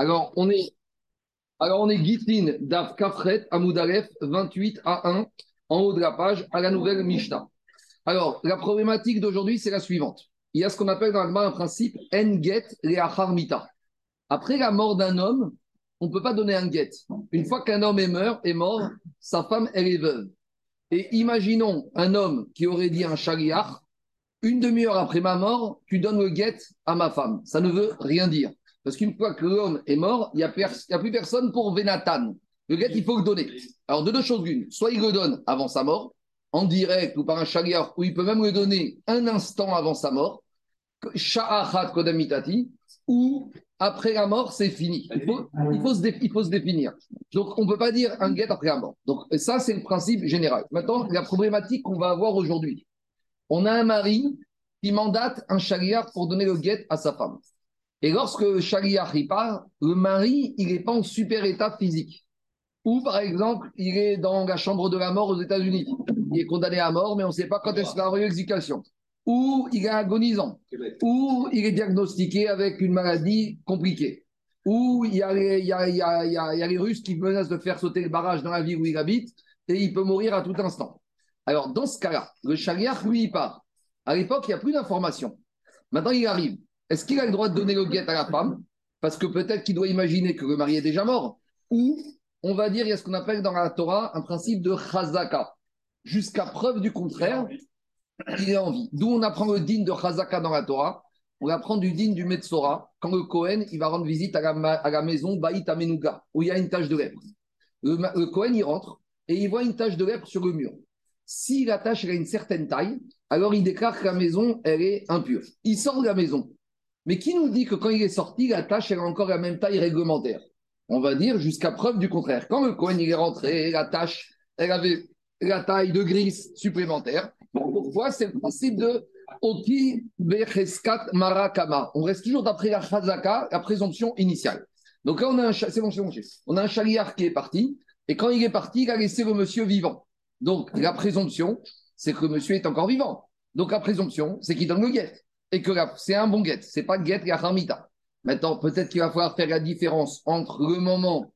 Alors, on est, alors, on est Gitlin, Daf Kafret, Amoudalef, 28 à 1, en haut de la page, à la nouvelle Mishnah. Alors, la problématique d'aujourd'hui, c'est la suivante. Il y a ce qu'on appelle dans le un principe Enget Leacharmita. Après la mort d'un homme, on ne peut pas donner un get. Une fois qu'un homme est mort, est mort, sa femme, elle est veuve. Et imaginons un homme qui aurait dit un chariar, une demi-heure après ma mort, tu donnes le get à ma femme. Ça ne veut rien dire. Parce qu'une fois que l'homme est mort, il n'y a, plus personne pour Venatan. Le get, il faut le donner. Alors, de deux choses l'une. Soit il le donne avant sa mort, en direct ou par un chariar, ou il peut même le donner un instant avant sa mort, ou après la mort, c'est fini. Il faut, se définir. Donc, on ne peut pas dire un get après la mort. Donc, ça, c'est le principe général. Maintenant, la problématique qu'on va avoir aujourd'hui. On a un mari qui mandate un chariar pour donner le get à sa femme. Et lorsque le y part, le mari, il n'est pas en super état physique. Ou, par exemple, il est dans la chambre de la mort aux États-Unis. Il est condamné à mort, mais on ne sait pas quand est-ce avoir l'exécution ou il est agonisant, ou il est diagnostiqué avec une maladie compliquée, ou il y, a les, Russes qui menacent de faire sauter le barrage dans la ville où il habite, et il peut mourir à tout instant. Alors, dans ce cas-là, le chariar, lui, il part. À l'époque, il n'y a plus d'informations. Maintenant, il arrive. Est-ce qu'il a le droit de donner le guet à la femme Parce que peut-être qu'il doit imaginer que le mari est déjà mort. Ou, on va dire, il y a ce qu'on appelle dans la Torah un principe de chazaka. Jusqu'à preuve du contraire, il est en vie. D'où on apprend le din de Chazaka dans la Torah. On apprend du din du Metzora quand le Kohen il va rendre visite à la, maison Baït Amenuga, où il y a une tache de lèpre. Le, le, Kohen il rentre et il voit une tache de lèpre sur le mur. Si la tache a une certaine taille, alors il déclare que la maison elle est impure. Il sort de la maison. Mais qui nous dit que quand il est sorti, la tache elle a encore la même taille réglementaire? On va dire jusqu'à preuve du contraire. Quand le Kohen il est rentré, la tache elle avait la taille de gris supplémentaire. Pourquoi C'est le principe de Oki Becheskat Marakama. On reste toujours d'après la Chazaka, la présomption initiale. Donc là, on a un, c'est un chariard qui est parti, et quand il est parti, il a laissé le monsieur vivant. Donc la présomption, c'est que le monsieur est encore vivant. Donc la présomption, c'est qu'il donne le guet. Et que c'est un bon guet, c'est pas guet et harmita. Maintenant, peut-être qu'il va falloir faire la différence entre le moment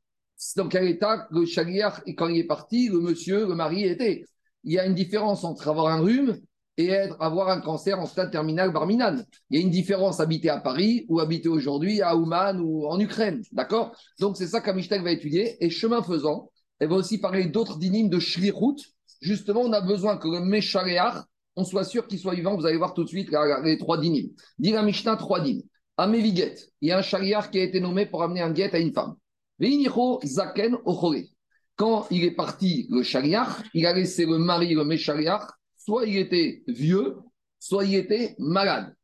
dans quel état le chariard, quand il est parti, le monsieur, le mari était il y a une différence entre avoir un rhume et être, avoir un cancer en stade terminal barminal. Il y a une différence habiter à Paris ou habiter aujourd'hui à Ouman ou en Ukraine. D'accord? Donc c'est ça qu'Amishtek va étudier. Et chemin faisant, elle va aussi parler d'autres dynimes de Shlichut. Justement, on a besoin que le Meshareach, on soit sûr qu'il soit vivant. Vous allez voir tout de suite les trois dynimes. Dit la Mishnah, trois dynimes. Ameviget, il y a un chariar qui a été nommé pour amener un guet à une femme. Veinicho Zaken Ochore quand il est parti, le chariach, il a laissé le mari, le méchariach, soit il était vieux, soit il était malade.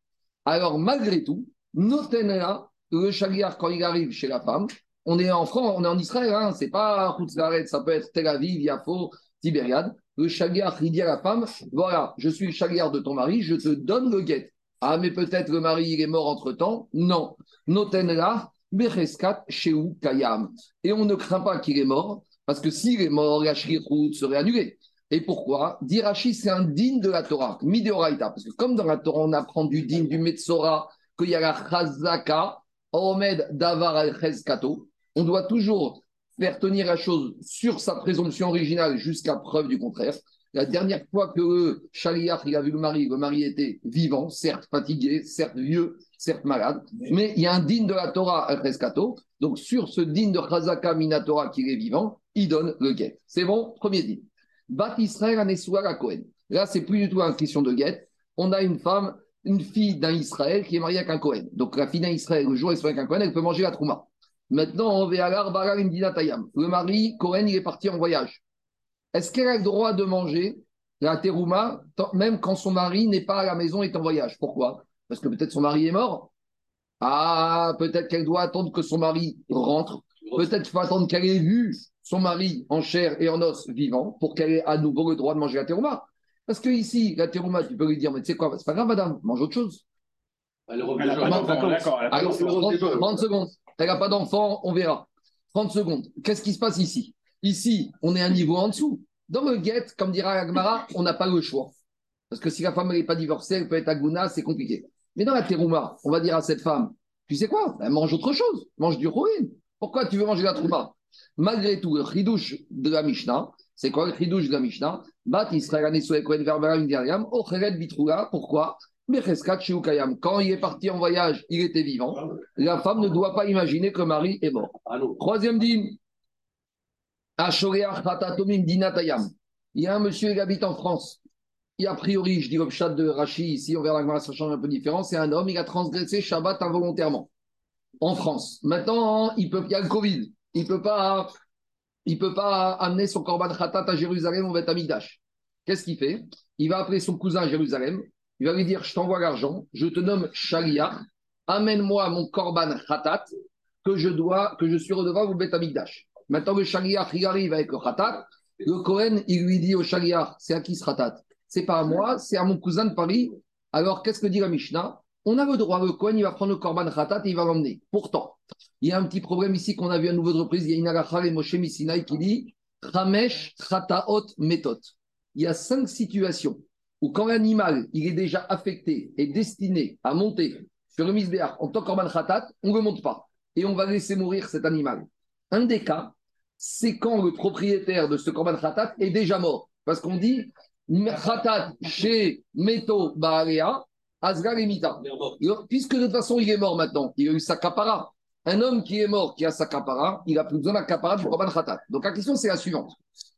Alors, malgré tout, là, le chariach, quand il arrive chez la femme, on est en France, on est en Israël, hein, c'est pas Khutzlaret, ça peut être Tel Aviv, Yafo, Tibériade. Le chariach, il dit à la femme Voilà, je suis le chariach de ton mari, je te donne le guet. Ah, mais peut-être le mari, il est mort entre temps. Non. Becheskat, Sheu, Kayam. Et on ne craint pas qu'il est mort, parce que s'il est mort, la serait annulée. Et pourquoi? Dirachi, c'est un digne de la Torah, mideoraita. Parce que comme dans la Torah, on apprend du digne du Metzora, qu'il y a la chazaka, omed davar al on doit toujours faire tenir la chose sur sa présomption originale jusqu'à preuve du contraire. La dernière fois que le Shaliach il a vu le mari, le mari était vivant, certes fatigué, certes vieux, certes malade, mais il y a un digne de la Torah al Donc sur ce digne de Chazaka Minatora qui est vivant, il donne le guet. C'est bon Premier dit. Bat Israël Anesua la Cohen. Là, c'est plus du tout une question de guet. On a une femme, une fille d'un Israël qui est mariée avec un Cohen. Donc la fille d'un Israël, le jour où elle est avec un Cohen, elle peut manger la trouma. Maintenant, on va Le mari, Cohen, il est parti en voyage. Est-ce qu'elle a le droit de manger la terouma, même quand son mari n'est pas à la maison et est en voyage Pourquoi Parce que peut-être son mari est mort. Ah, peut-être qu'elle doit attendre que son mari rentre. Peut-être qu'il faut attendre qu'elle ait vu son mari en chair et en os vivant pour qu'elle ait à nouveau le droit de manger la terouma. Parce que ici, la terouma, tu peux lui dire, mais tu sais quoi, c'est pas grave, madame, mange autre chose. Elle Alors, 30 secondes. Elle n'a pas d'enfant, on verra. 30 secondes. Qu'est-ce qui se passe ici? Ici, on est un niveau en dessous. Dans le guet, comme dira Agmara, on n'a pas le choix. Parce que si la femme n'est pas divorcée, elle peut être aguna, c'est compliqué. Mais dans la terouma, on va dire à cette femme, tu sais quoi? Ben, Mange autre chose, mange du Rohin. Pourquoi tu veux manger la Trouma Malgré tout, le chidouche de la Mishnah, c'est quoi le chidouche de la Mishnah? Bat Israël Verbera Indiariam, Ocheret Bitroula. Pourquoi? Quand il est parti en voyage, il était vivant. La femme ne doit pas imaginer que le mari est mort. Troisième dîme. Il y a un monsieur qui habite en France. Et a priori, je dis le chat de Rachi ici, on verra que ça change un peu différent. C'est un homme, il a transgressé Shabbat involontairement en France. Maintenant, il, peut, il y a le Covid. Il ne peut, pas, il peut pas amener son Korban Khatat à Jérusalem au Beth. Qu'est-ce qu'il fait? Il va appeler son cousin à Jérusalem. Il va lui dire Je t'envoie l'argent, je te nomme Sharia, amène-moi mon Korban Khatat que je, dois, que je suis redevable au Beth Amigdash. Maintenant, le Sharia, il arrive avec le Khatat. Le Kohen, il lui dit au Sharia C'est à qui ce Khatat? C'est pas à moi, c'est à mon cousin de Paris. Alors, qu'est-ce que dit la Mishnah? On a le droit, le Kohen, il va prendre le Korban Khatat et il va l'emmener. Pourtant, il y a un petit problème ici qu'on a vu à nouveau de reprise. Il y a une et Moshe Misinaï qui dit Chamesh Khataot Metot. Il y a cinq situations où quand l'animal il est déjà affecté et destiné à monter sur le misbéach en tant que Korban Khatat, on ne le monte pas et on va laisser mourir cet animal. Un des cas, c'est quand le propriétaire de ce Korban Khatat est déjà mort. Parce qu'on dit Khatat chez Meto Baalea, Asgar Puisque de toute façon, il est mort maintenant, il a eu sa capara. Un homme qui est mort, qui a sa capara, il a plus besoin de la capara du Korban Khatat. Donc la question, c'est la suivante.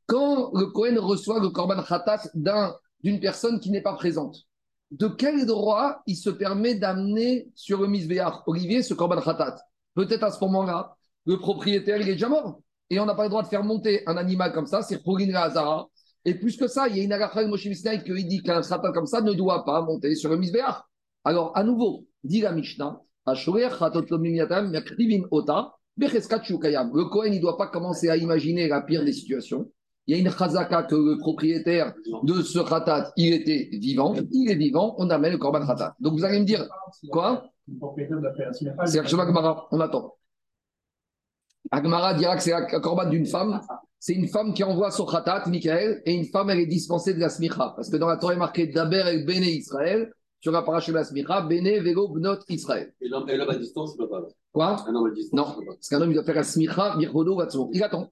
Quand le Kohen reçoit le Korban Khatat d'une personne qui n'est pas présente, de quel droit il se permet d'amener sur le Misbéach, Olivier, ce Korban Khatat? Peut-être à ce moment-là, le propriétaire, il est déjà mort. Et on n'a pas le droit de faire monter un animal comme ça, c'est Khourin Hazara, et plus que ça, il y a une agacha de Moshe qui dit qu'un satan comme ça ne doit pas monter sur le misbéach. Alors, à nouveau, dit la Mishnah, le Kohen, il ne doit pas commencer à imaginer la pire des situations. Il y a une chazaka que le propriétaire de ce khatat, il était vivant. Il est vivant, on amène le korban khatat. Donc vous allez me dire, quoi? C'est Agmara, on attend. Agmara dira que c'est la korban d'une femme c'est une femme qui envoie son khatat, Michael, et une femme, elle est dispensée de la smicha. Parce que dans la Torah, il est marqué Daber el Bene Israël, sur la paracha de la smicha, Bene Vego Bnot Israël. Et l'homme à distance, ne peut pas. Quoi? Un homme à distance. Non, parce qu'un homme, il doit faire la smicha, Mirhodo, Vatso. Il attend.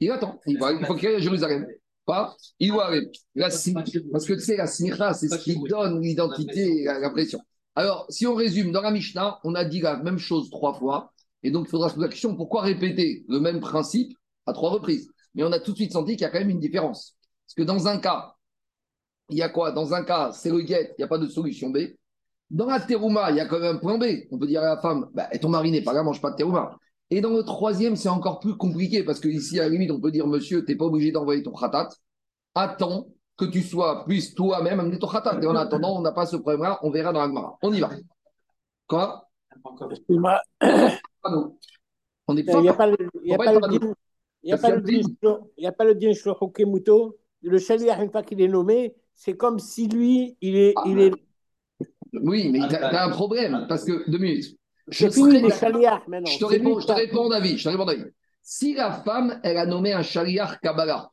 Il attend. Il, va, il faut qu'il aille à Jérusalem. Pas? Il doit aller. Parce que tu sais, la smicha, c'est ce qui donne l'identité et l'impression. Alors, si on résume, dans la Mishnah, on a dit la même chose trois fois. Et donc, il faudra se poser la question pourquoi répéter le même principe à trois reprises? Mais on a tout de suite senti qu'il y a quand même une différence. Parce que dans un cas, il y a quoi? Dans un cas, c'est le guet, il n'y a pas de solution B. Dans la terouma, il y a quand même un point B. On peut dire à la femme, bah, ton mari n'est pas là, mange pas de terouma. Et dans le troisième, c'est encore plus compliqué parce que ici, à la limite, on peut dire, monsieur, tu n'es pas obligé d'envoyer ton khatat. Attends que tu sois, plus toi-même amener ton khatat. Et en attendant, on n'a pas ce problème-là, on verra dans la On y va. Quoi? On n'est pas. Il n'y a pas le, il n'y a, pas le din Hokemuto. Le chaliar, une fois qu'il est nommé, c'est comme si lui, il est. il est... Oui, mais tu as, un problème, parce que, deux minutes. Je, fini les chaliars maintenant. Je te, réponds, je te réponds, David. Je te réponds, David. Si la femme, elle a nommé un chaliar Kabbalah,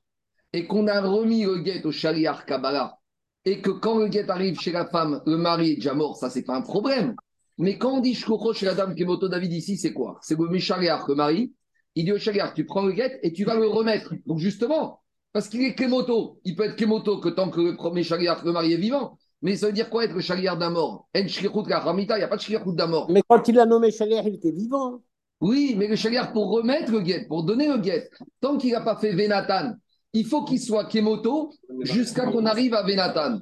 et qu'on a remis le guet au chaliar Kabbalah, et que quand le guet arrive chez la femme, le mari est déjà mort, ça, c'est pas un problème. Mais quand on dit Shkoko chez la dame Kemoto David ici, c'est quoi? C'est le chaliar, le mari, il dit au Chagar, tu prends le guet et tu vas le remettre. Donc justement, parce qu'il est Kemoto, il peut être Kemoto que tant que le premier Chagar, le mari est vivant. Mais ça veut dire quoi être le Chagar d'un mort? En il n'y a pas de Shkirut d'un mort. Mais quand il l'a nommé Chagar, il était vivant. Oui, mais le Chagar, pour remettre le guet, pour donner le guet, tant qu'il n'a pas fait Venatan, il faut qu'il soit Kemoto jusqu'à qu'on arrive à Venatan.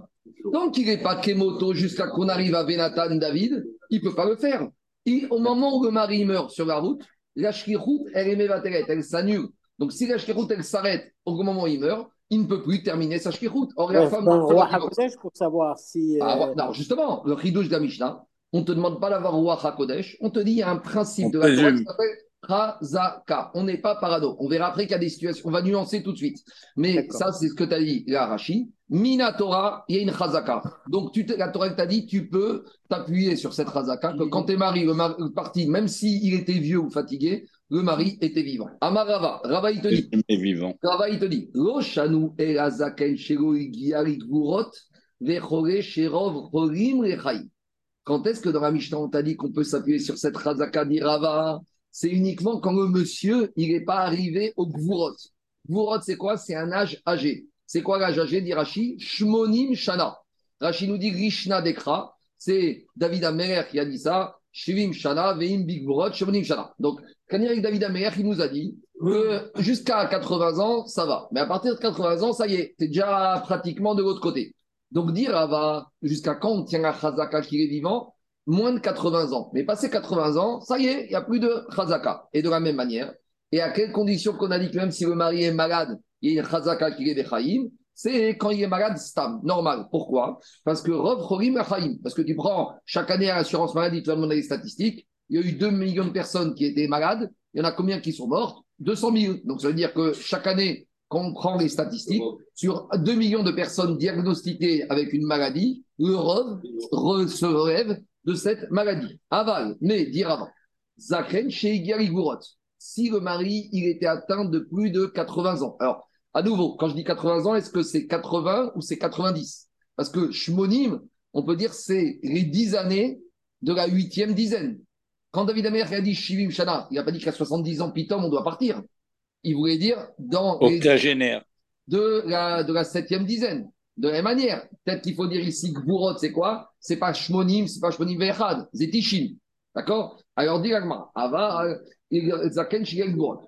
Tant qu'il n'est pas Kemoto jusqu'à qu'on arrive à Venatan, David, il ne peut pas le faire. Et au moment où le mari meurt sur la route, la shkirut, elle est mévateret, elle s'annule. Donc si la shkirut, elle s'arrête au moment où il meurt, il ne peut plus terminer sa shkirut. Or, la femme. roi HaKodesh pour savoir si. Ah, euh... non, justement, le chidouche de la Mishnah, on ne te demande pas d'avoir roi HaKodesh, on te dit il y a un principe de la Torah qui s'appelle Razaka. On n'est pas parado. On verra après qu'il y a des situations. On va nuancer tout de suite. Mais ça, c'est ce que tu as dit, la Rashi. Minatora, il y a une Razaka. Donc, tu la Torah t'a dit, tu peux t'appuyer sur cette que quand es mari, le, mari, parti, même s'il était vieux ou fatigué, le mari était vivant. Amarava, Rava il te dit. Il vivant. Rava il te dit. Loshanu elazaken shego gurot, vechore sherov rolim rechai. Quand est-ce que dans la Mishnah, on t'a dit qu'on peut s'appuyer sur cette Razaka d'Irava C'est uniquement quand le monsieur, il n'est pas arrivé au Gvurot. Gvurot, c'est quoi? C'est un âge âgé. C'est quoi l'âge âgé, dit Rashi? Shmonim Shana. Rashi nous dit Rishna Dekra. C'est David Amer qui a dit ça. Shivim Shana, Veim Big Shmonim Shana. Donc, il David Amer, il nous a dit jusqu'à 80 ans, ça va. Mais à partir de 80 ans, ça y est, tu es déjà pratiquement de l'autre côté. Donc dire va jusqu'à quand on tient un Chazaka qui est vivant? Moins de 80 ans. Mais passé 80 ans, ça y est, il n'y a plus de Chazaka. Et de la même manière, et à quelles conditions qu'on a dit que même si le mari est malade, il y a une Chazaka qui est des c'est quand il est malade, stam, normal. Pourquoi? Parce que Rov Chorim Parce que tu prends chaque année à l'assurance maladie, tu vas demander les statistiques. Il y a eu 2 millions de personnes qui étaient malades. Il y en a combien qui sont mortes? 200 000. Donc ça veut dire que chaque année, quand on prend les statistiques, sur 2 millions de personnes diagnostiquées avec une maladie, le ROV se relève de cette maladie. Aval, mais dire avant. Zakren chez Si le mari, il était atteint de plus de 80 ans. Alors, à nouveau, quand je dis 80 ans, est-ce que c'est 80 ou c'est 90 Parce que Shmonim, on peut dire c'est les 10 années de la huitième dizaine. Quand David Amer a dit Shivim Shana, il n'a pas dit qu'à 70 ans, Pitom, on doit partir. Il voulait dire dans octogénaire. De la de la septième dizaine. De la même manière, peut-être qu'il faut dire ici que Bourot, c'est quoi? C'est pas Shmonim, c'est pas Shmonim Vechad, c'est Tishim. D'accord? Alors, dit Ava, Zaken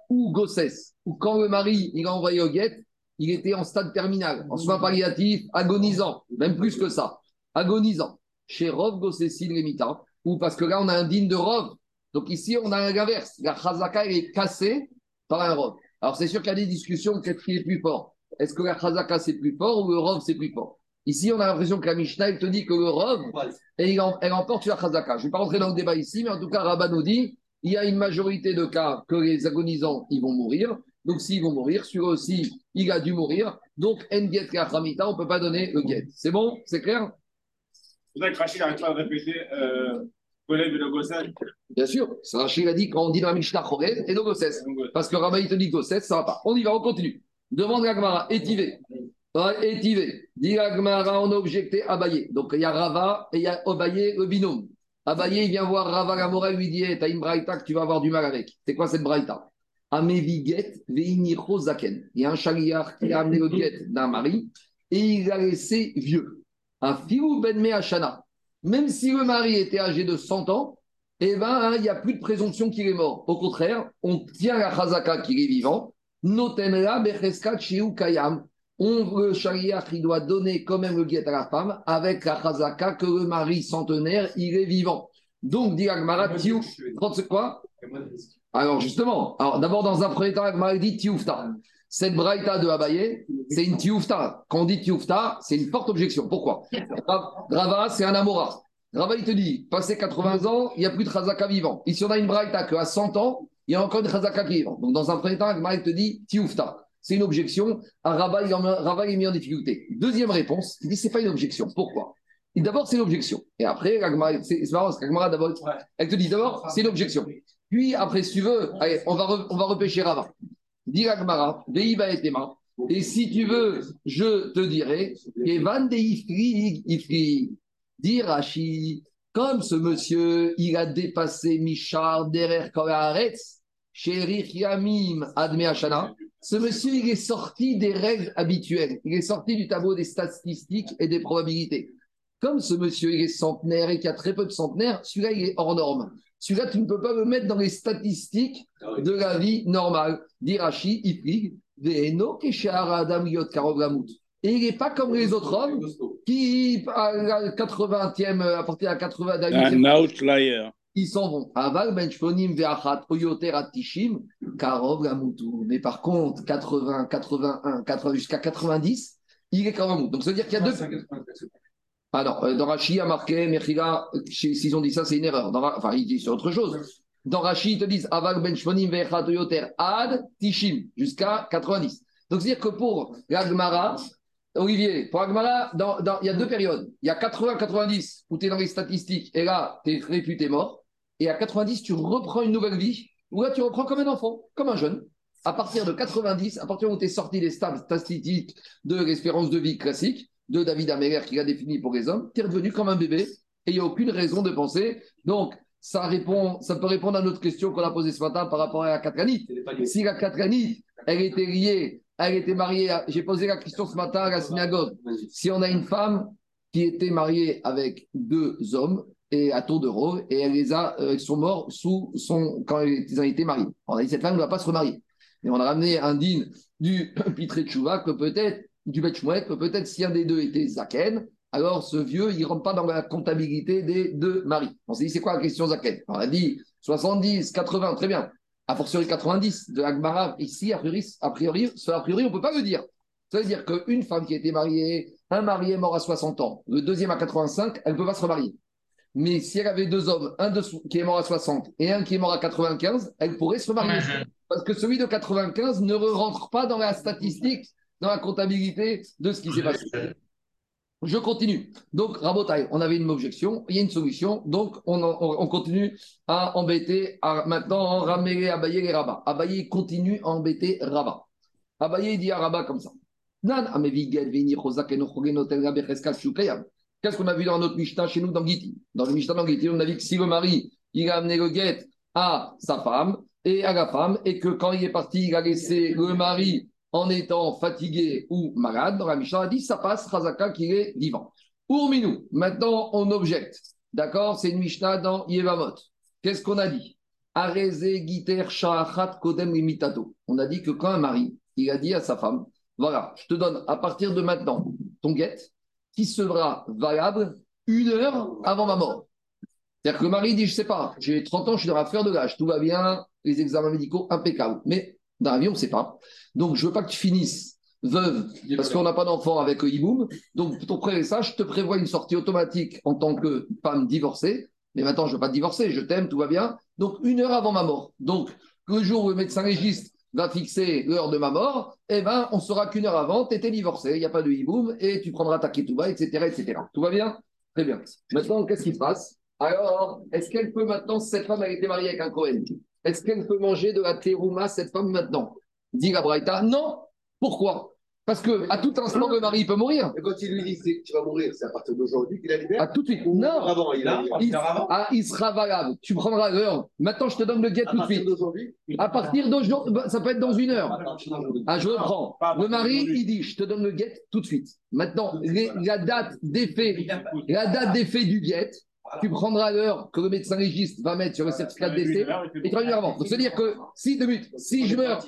ou Gosses, ou quand le mari il a envoyé au guet, il était en stade terminal, en soins palliatifs, agonisant, même plus que ça, agonisant. Chez Rov Gossessil Remita, ou parce que là on a un digne de Rov. Donc ici on a l'inverse. La Chazaka est cassée par un Rov. Alors c'est sûr qu'il y a des discussions, qu'est-ce qui est plus fort Est-ce que la Chazaka c'est plus fort ou le Rov c'est plus fort? Ici, on a l'impression que la Mishnah te dit que le Rov, elle, elle emporte sur la Chazaka. Je ne vais pas rentrer dans le débat ici, mais en tout cas, Rabat nous dit il y a une majorité de cas que les agonisants, ils vont mourir. Donc, s'ils vont mourir, eux aussi, il a dû mourir. Donc, Enget Kachamita, on ne peut pas donner le get. C'est bon? C'est clair? Vrai que Rachid n'arrête pas de répéter euh, Bien sûr, Rachid a dit quand on dit dans la Mishnah Chorel et Gosses. Parce que Rabbi te dit Gosses, ça ne va pas. On y va, on continue. Demande Gagmara, étivé. Étivé. Dit Gagmara, on a objecté Abaye. Donc il y a Rava et il y a Abaye, le binôme. Abaye, il vient voir Rava Gamora, lui dit T'as une braïta que tu vas avoir du mal avec. C'est quoi cette braïta? Ameviget veinicho zaken. Il y a un chariard qui a amené le guet d'un mari et il l'a laissé vieux. Un ben Ashana même si le mari était âgé de 100 ans, eh ben, hein, il n'y a plus de présomption qu'il est mort. Au contraire, on tient la chazaka qu'il est vivant. Notenla kayam. On, le charia qui doit donner quand même le guet à la femme avec la chazaka que le mari centenaire, il est vivant. Donc, dit Agmara, tiou, quoi Alors, justement, alors d'abord, dans un premier temps, Agmara dit tioufta. Cette braïta de Abaye, c'est une tioufta. Quand on dit tioufta, c'est une forte objection. Pourquoi? Rava, c'est un amora. Rava, il te dit, passé 80 ans, il n'y a plus de chazaka vivant. Ici, on a une braïta qu'à 100 ans, il y a encore de chazaka qui vivant. Donc, dans un premier temps, Agmara, te dit tioufta. C'est une objection. Rava, il est mis en difficulté. Deuxième réponse, il dit, c'est pas une objection. Pourquoi? D'abord, c'est une objection. Et après, c'est marrant parce d'abord, elle te dit d'abord, c'est une objection. Puis, après, si tu veux, allez, on va, on va repêcher Rava. Et si tu veux, je te dirai, Evan de Ifri, Ifri, Dirachi, comme ce monsieur, il a dépassé Michar derrière Koharetz, chez Yamim Adme Hashana, ce monsieur, il est sorti des règles habituelles, il est sorti du tableau des statistiques et des probabilités. Comme ce monsieur, il est centenaire et qu'il y a très peu de centenaires, celui-là, il est hors norme. Celui-là, tu ne peux pas le mettre dans les statistiques ah de la vie normale. Dirachi, Ifrig, Veno, Adam, Yot, Et il n'est pas comme les autres hommes qui, à la 80e, à partir de la 80 Un outlier. Ils s'en vont. Aval, Benchponim, Veachat, Oyoter, Atishim, Karov, Gamutu. Mais par contre, 80, 81, 80, jusqu'à 90, il est quand même Donc, ça veut dire qu'il y a deux. Alors, euh, dans Rashi, il y a marqué, Mechila, s'ils ont dit ça, c'est une erreur. Dans, enfin, ils disent autre chose. Dans Rashi, ils te disent Aval ben shmonim yoter ad tishim, jusqu'à 90. Donc, c'est-à-dire que pour l'Agmara, Olivier, pour l'Agmara, il y a deux périodes. Il y a 80-90 où tu es dans les statistiques et là, tu es réputé mort. Et à 90, tu reprends une nouvelle vie où là, tu reprends comme un enfant, comme un jeune. À partir de 90, à partir où tu es sorti des statistiques de l'espérance de vie classique, de David Améler qui l'a défini pour les hommes, tu es revenu comme un bébé et il n'y a aucune raison de penser. Donc, ça, répond, ça peut répondre à notre question qu'on a posée ce matin par rapport à la Katranite. Si la Katranite, elle était liée, elle était mariée, j'ai posé la question ce matin à la synagogue. Si on a une femme qui était mariée avec deux hommes, et à tour de rôle, et elle les a, euh, sont morts sous son, quand ils ont été mariés. On a dit cette femme ne va pas se remarier. Et on a ramené un din du Pitré Chouva que peut-être, du Betchmouet, que peut-être si un des deux était Zaken, alors ce vieux, il ne rentre pas dans la comptabilité des deux maris. On s'est dit, c'est quoi la question Zaken? On a dit 70, 80, très bien. A fortiori 90 de Agmara, ici, a priori, a priori, a priori on ne peut pas le dire. Ça veut dire qu'une femme qui a été mariée, un mari est mort à 60 ans, le deuxième à 85, elle ne peut pas se remarier. Mais si elle avait deux hommes, un qui est mort à 60 et un qui est mort à 95, elle pourrait se remarier. Parce que celui de 95 ne rentre pas dans la statistique, dans la comptabilité de ce qui s'est passé. Je continue. Donc, Rabotai, on avait une objection, il y a une solution. Donc, on, continue à embêter, à, maintenant, ramener Abaye et Rabat. Abaye continue à embêter Rabat. Abaye dit à Rabat comme ça. Qu'est-ce qu'on a vu dans notre Mishnah chez nous dans Giti? Dans le Mishnah dans Giti, on a vu que si le mari, il a amené le guet à sa femme et à la femme, et que quand il est parti, il a laissé le mari en étant fatigué ou malade, dans la Mishnah, a dit ça passe, Razaka qu'il est vivant. Pour Minou, maintenant on objecte. D'accord? C'est une Mishnah dans Yevamot. Qu'est-ce qu'on a dit? Kodem On a dit que quand un mari, il a dit à sa femme, voilà, je te donne à partir de maintenant ton guet qui sera valable une heure avant ma mort. C'est-à-dire que le mari dit, je ne sais pas, j'ai 30 ans, je suis dans la fleur de l'âge, tout va bien, les examens médicaux impeccables. Mais dans la vie, on ne sait pas. Donc, je ne veux pas que tu finisses veuve, parce qu'on n'a pas d'enfant avec Iboum. Donc, pour ton ça, je te prévois une sortie automatique en tant que femme divorcée. Mais maintenant, je ne veux pas te divorcer, je t'aime, tout va bien. Donc, une heure avant ma mort. Donc, le jour où le médecin légiste va fixer l'heure de ma mort, eh ben, on saura qu'une heure avant, tu étais divorcé, il n'y a pas de hiboum, et tu prendras ta ketouba, etc., etc. Tout va bien? Très bien. Maintenant, qu'est-ce qui se passe? Alors, est-ce qu'elle peut maintenant, cette femme a été mariée avec un Cohen, est-ce qu'elle peut manger de la terouma, cette femme, maintenant? Dit la Braïta, non. Pourquoi? Parce que à tout instant, le mari peut mourir. Et quand il lui dit que tu vas mourir, c'est à partir d'aujourd'hui qu'il a libéré À tout de suite. Non. Avant, il, a, il, ah, il sera valable. Tu prendras l'heure. Maintenant, je te donne le guet tout de suite. À partir d'aujourd'hui, bah, ça peut être dans une heure. Ah, je reprends. Le mari, il dit, je te donne le guet tout de suite. Maintenant, la date d'effet, la date d'effet du guet, tu prendras l'heure que le médecin légiste va mettre sur le certificat de décès et tu vas venir avant. Donc, c'est-à-dire que si, deux minutes, si je meurs,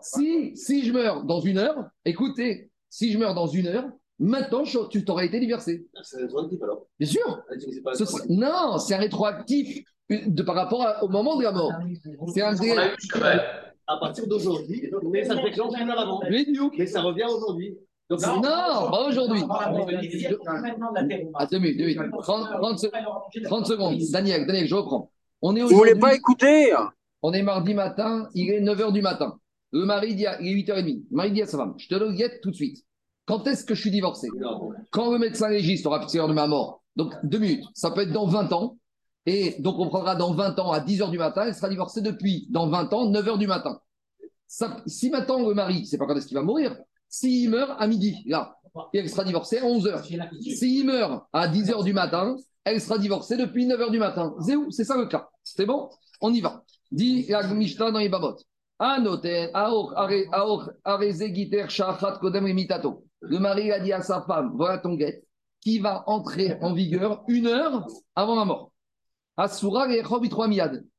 si, si je meurs dans une heure, écoutez, si je meurs dans une heure, maintenant tu t'aurais été divorcé. C'est rétroactif alors Bien sûr. non, c'est un rétroactif de, par rapport au moment de la mort. C'est un À partir d'aujourd'hui, mais ça fait que avant. Mais ça revient aujourd'hui non, pas aujourd'hui. Ah, deux minutes, deux minutes. 30, secondes. Daniel, Daniel, je reprends. On est Vous voulez pas écouter On est mardi matin, il est 9h du matin. Le mari dit, il est 8h30. Le mari dit à sa femme, je te le guette tout de suite. Quand est-ce que je suis divorcé Quand le médecin légiste aura fixé l'heure de ma mort. Donc, deux minutes. Ça peut être dans 20 ans. Et donc, on prendra dans 20 ans à 10h du matin. Elle sera divorcée depuis, dans 20 ans, 9h du matin. si maintenant le mari, ne sait pas quand est-ce qu'il va mourir, s'il meurt à midi, là, elle sera divorcée à 11h. S'il meurt à 10h du matin, elle sera divorcée depuis 9h du matin. C'est ça le cas. C'est bon? On y va. Dit la Mishnah dans les babot. Le mari a dit à sa femme, voilà ton guette, qui va entrer en vigueur une heure avant ma mort.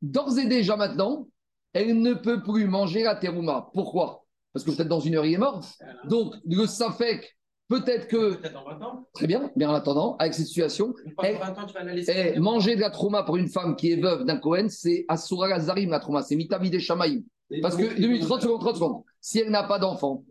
D'ores et déjà maintenant, elle ne peut plus manger la terouma. Pourquoi? Parce que peut-être dans une heure, il est mort. Donc, le Safek, peut-être que. Peut-être en 20 ans. Très bien, mais en attendant, avec cette situation. Et, manger de la trauma pour une femme qui est veuve d'un Cohen, c'est Asura Gazarim, la trauma, c'est Mitavi Shamaim. Parce que, 30 secondes, 30 secondes. Si elle n'a pas d'enfant,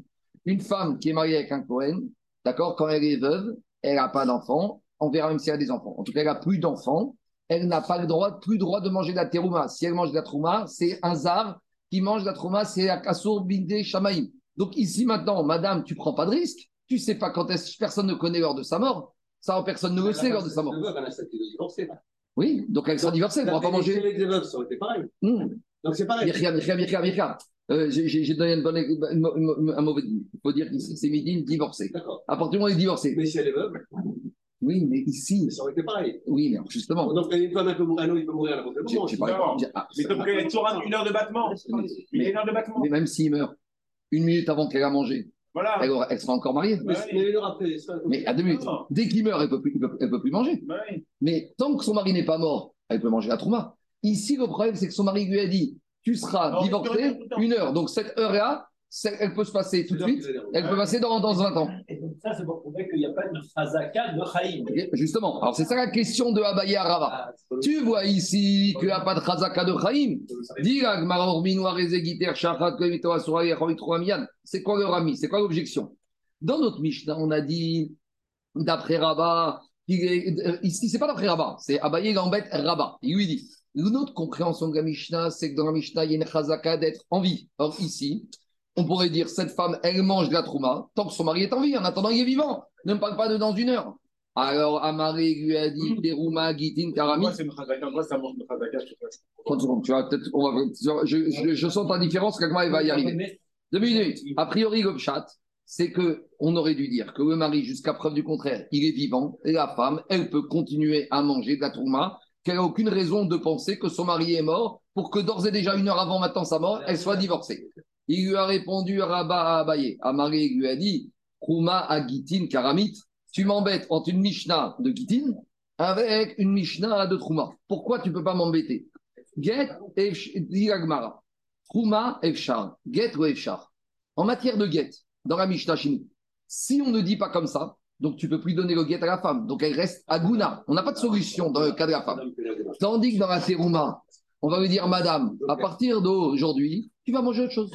une femme qui est mariée avec un Cohen, d'accord, quand elle est veuve, elle n'a pas d'enfant, on verra même si elle a des enfants. En tout cas, elle n'a plus d'enfants, elle n'a pas le droit, plus le droit de manger de la terouma. Si elle mange de la trauma, c'est un zar qui mange la trauma, c'est la kassour bindé shamaim. Donc ici maintenant, madame, tu prends pas de risque. Tu sais pas quand est-ce personne ne connaît l'heure de sa mort. Ça, personne ne le sait l'heure de sa mort. Oui, donc elle sera divorcée, elle ne pourra pas manger. Veuves, ça aurait été pareil. Hmm. Donc c'est pareil. Mirka, Mirka, Mirka, Mirka. Euh, J'ai donné une bonne, une, un mauvais. Il faut dire que c'est midi divorcé. À partir du moment où il est divorcé. Mais si elle est veuve Oui, mais ici. Ça aurait été pareil. Oui, mais justement. Donc, une femme, elle peut mourir, un homme, il peut mourir à la J'ai- j'ai pas- Non. j'ai- ah, Mais donc, il y a toujours une heure de battement. Il y a une heure de battement. Mais même s'il meurt une minute avant qu'elle a mangé, Voilà. elle, aura- elle sera encore mariée. Mais mais une heure après, ça- Mais à deux minutes, Non. dès qu'il meurt, elle ne peut, plus- elle peut- elle peut plus manger. Bah oui. Mais tant que son mari n'est pas mort, elle peut manger la trouma. Ici, le problème, c'est que son mari lui a dit Tu seras Non, divorcé une heure. Donc, cette heure-là, elle peut se passer tout de suite. Elle peut passer dans, dans 20 ans. Et donc ça, c'est pour prouver qu'il n'y a pas de chazaka de Chaïm. Justement. Alors, c'est ça la question de Abaye Arava. Ah, Tu vois ici qu'il n'y a pas de chazaka de Troamian. C'est quoi le rami C'est quoi l'objection? Dans notre Mishnah, on a dit, d'après est- euh, ici, c'est pas d'après Rabat, c'est Abaye l'embête Rabat. Il lui dit notre compréhension de la Mishnah, c'est que dans la Mishnah, il y a une chazaka d'être en vie. Or, ici, on pourrait dire cette femme, elle mange de la trouma tant que son mari est en vie. En attendant, il est vivant. Ne me parle pas de dans une heure. Alors, Amaré lui a dit Teruma, Gitin, Karamit. Moi, ça mange une chazaka. je sais pas. 30 secondes, tu vas peut-être. Je, je- je sens ta différence, Kagma, elle va y arriver. Deux minutes. A priori, le chat, c'est que on aurait dû dire que le mari, jusqu'à preuve du contraire, il est vivant et la femme, elle peut continuer à manger de la tourma, qu'elle n'a aucune raison de penser que son mari est mort pour que d'ores et déjà une heure avant maintenant sa mort, elle soit divorcée. Il lui a répondu Rabat à Abaye. Amari lui a dit Rouma à Gitin Karamit, tu m'embêtes entre une Mishnah de Gitin avec une Mishnah de Trouma. Pourquoi tu ne peux pas m'embêter? Get et dit la Gemara. Trouma Efchar. Get ou Efchar. En matière de get, dans la Mishnah nous, si on ne dit pas comme ça, donc tu peux plus donner le get à la femme. Donc elle reste à Gouna. On n'a pas de solution dans le cas de la femme. Tandis que dans la Terouma, on va lui dire, Madame, à partir d'aujourd'hui, tu vas manger autre chose.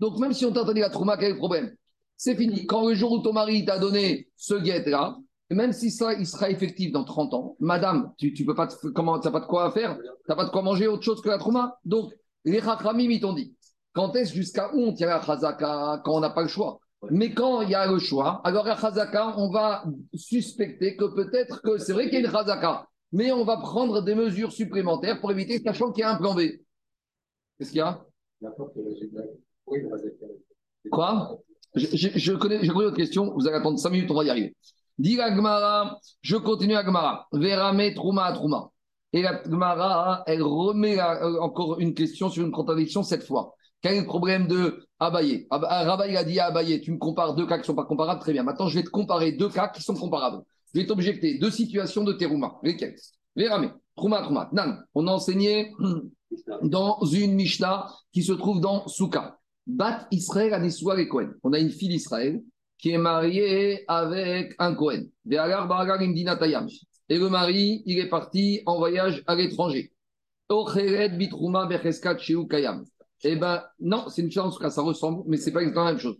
Donc même si on t'a donné la Trouma, quel est le problème? C'est fini. Quand le jour où ton mari t'a donné ce guet-là, même si ça, il sera effectif dans 30 ans, Madame, tu ne peux pas, te- comment, t'as pas de quoi faire, tu n'as pas de quoi manger autre chose que la Trouma? Donc les Chachamim, ils t'ont dit, quand est-ce jusqu'à où on tient la Chazaka? Quand on n'a pas le choix. Mais quand il y a le choix, alors la chazaka, on va suspecter que peut-être que c'est vrai qu'il y a une chazaka, mais on va prendre des mesures supplémentaires pour éviter, sachant qu'il y a un plan B. Qu'est-ce qu'il y a? Quoi? Je, je- je connais, votre question, vous allez attendre 5 minutes, on va y arriver. Dis la Gemara, je continue la Gemara. Verame Trouma à Trouma. Et la Gemara, elle remet euh, encore une question sur une contradiction cette fois. Quel est le problème de Abaye? Ab- il a dit à Abaye, tu me compares deux cas qui ne sont pas comparables, très bien. Maintenant, je vais te comparer deux cas qui sont comparables. Je vais t'objecter deux situations de Terouma. Lesquelles? Verame, Trouma, Trouma. Nan, on a enseigné dans une Mishnah qui se trouve dans Souka. Bat Israël Anesua et Cohen. On a une fille d'Israël qui est mariée avec un Cohen. Et le mari, il est parti en voyage à l'étranger. Eh ben, non, c'est une chose, en tout cas, ça ressemble, mais c'est pas exactement la même chose.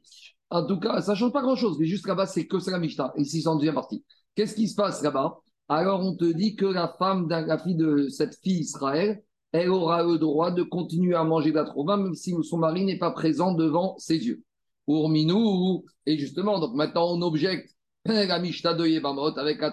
En tout cas, ça change pas grand-chose, mais juste là-bas, c'est que c'est la Mishnah. Ici, c'est en deuxième partie. Qu'est-ce qui se passe là-bas? Alors, on te dit que la femme, de cette fille Israël, elle aura le droit de continuer à manger de la même si son mari n'est pas présent devant ses yeux. Pour Minou, et justement, donc maintenant, on objecte la de avec la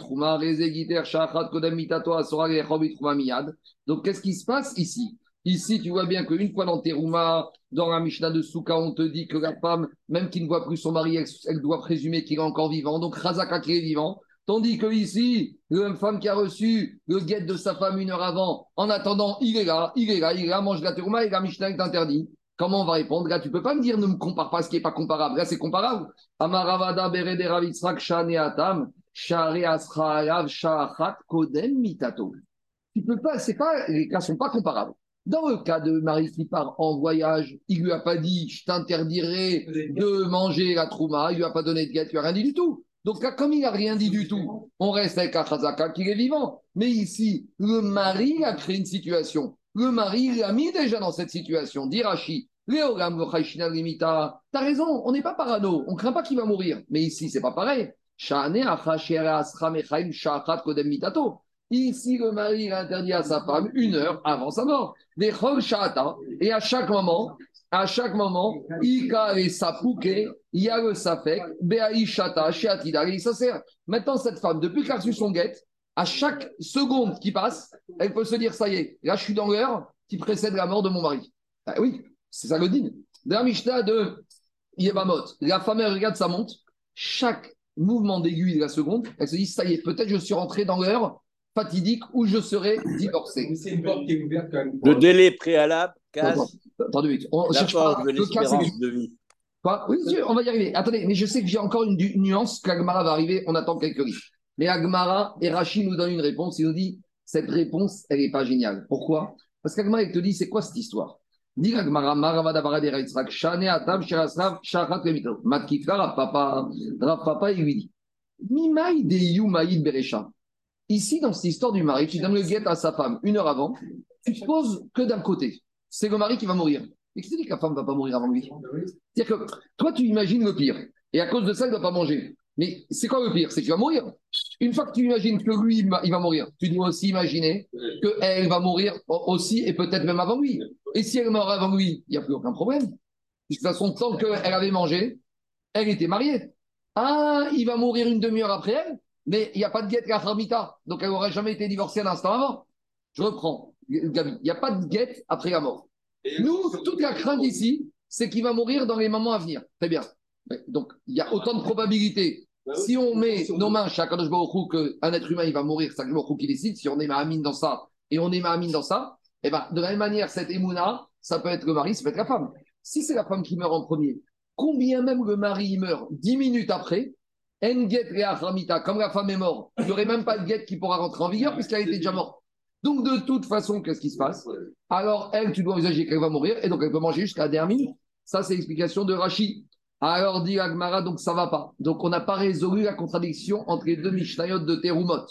Miyad. Donc, qu'est-ce qui se passe ici? Ici, tu vois bien qu'une fois dans Terouma, dans la Mishnah de Souka, on te dit que la femme, même qui ne voit plus son mari, elle, doit présumer qu'il est encore vivant. Donc, Razaka qui est vivant. Tandis que ici, la femme qui a reçu le guet de sa femme une heure avant, en attendant, il est là, il est là, il est là, mange la Terouma et la Mishnah est interdit. Comment on va répondre? Là, tu peux pas me dire ne me compare pas ce qui n'est pas comparable. Là, c'est comparable. Amaravada berede ravitzrak shane atam, share asrayav shachat kodem mitato. Tu peux pas, c'est pas, les cas sont pas comparables. Dans le cas de Marie qui part en voyage, il lui a pas dit je t'interdirai de manger la trouma, il lui a pas donné de guette, il lui a rien dit du tout. Donc comme il a rien dit du tout, on reste avec Achazaka qui est vivant. Mais ici, le mari a créé une situation. Le mari l'a mis déjà dans cette situation. Dirachi, Léogam limita. T'as raison, on n'est pas parano, on craint pas qu'il va mourir. Mais ici, c'est pas pareil. Ici, le mari interdit à sa femme une heure avant sa mort. Et à chaque moment, à chaque moment, ika et sapouke, il y a le safek, shata, sert. Maintenant, cette femme, depuis qu'elle a reçu son guette, à chaque seconde qui passe, elle peut se dire, ça y est, là, je suis dans l'heure qui précède la mort de mon mari. Ah oui, c'est ça le din. Dans la Mishnah de Yevamot, la femme, elle regarde sa montre, chaque mouvement d'aiguille de la seconde, elle se dit ça y est, peut-être je suis rentré dans l'heure fatidique où je serai divorcé. C'est une porte qui est ouverte quand même. Le délai préalable casse Attendez, on la cherche pas porte de l'espérance de vie. Oui, on va y arriver. Attendez, mais je sais que j'ai encore une nuance qu'Agmara va arriver, on attend quelques riches. Mais Agmara et Rachid nous donnent une réponse, il nous dit cette réponse, elle n'est pas géniale. Pourquoi? Parce qu'Agmara, il te dit c'est quoi cette histoire? Dit Agmara, Atam, il lui dit Mimaï. Ici, dans cette histoire du mari, tu donnes le guet à sa femme une heure avant, tu poses que d'un côté. C'est le mari qui va mourir. Et qui dit que la femme ne va pas mourir avant lui C'est-à-dire que toi, tu imagines le pire. Et à cause de ça, il ne doit pas manger. Mais c'est quoi le pire C'est qu'il va mourir. Une fois que tu imagines que lui, il va- va mourir, tu dois aussi imaginer qu'elle va mourir aussi et peut-être même avant lui. Et si elle meurt avant lui, il n'y a plus aucun problème. De toute façon, tant qu'elle avait mangé, elle était mariée. Ah, il va mourir une demi-heure après elle, mais il n'y a pas de guette à Framita. Donc elle n'aurait jamais été divorcée un instant avant. Je reprends, Gabi. Il n'y a pas de guette après la mort. Nous, toute la crainte ici, c'est qu'il va mourir dans les moments à venir. Très bien. Donc, il y a autant de probabilités. Si on met nos mains chez Akadosh qu'un être humain, il va mourir, c'est Akadosh qui décide. Si on est Mahamine dans ça et on est Mahamine dans ça, eh ben, de la même manière, cette émouna, ça peut être le mari, ça peut être la femme. Si c'est la femme qui meurt en premier, combien même le mari il meurt dix minutes après, Enget Ramita, comme la femme est morte, il n'y aurait même pas de guette qui pourra rentrer en vigueur puisqu'elle était déjà morte. Donc, de toute façon, qu'est-ce qui se passe? Alors, elle, tu dois envisager qu'elle va mourir et donc elle peut manger jusqu'à la dernière minute. Ça, c'est l'explication de Rachid. Alors, dit Agmara, donc ça va pas. Donc, on n'a pas résolu la contradiction entre les deux Mishnayot de Terumot.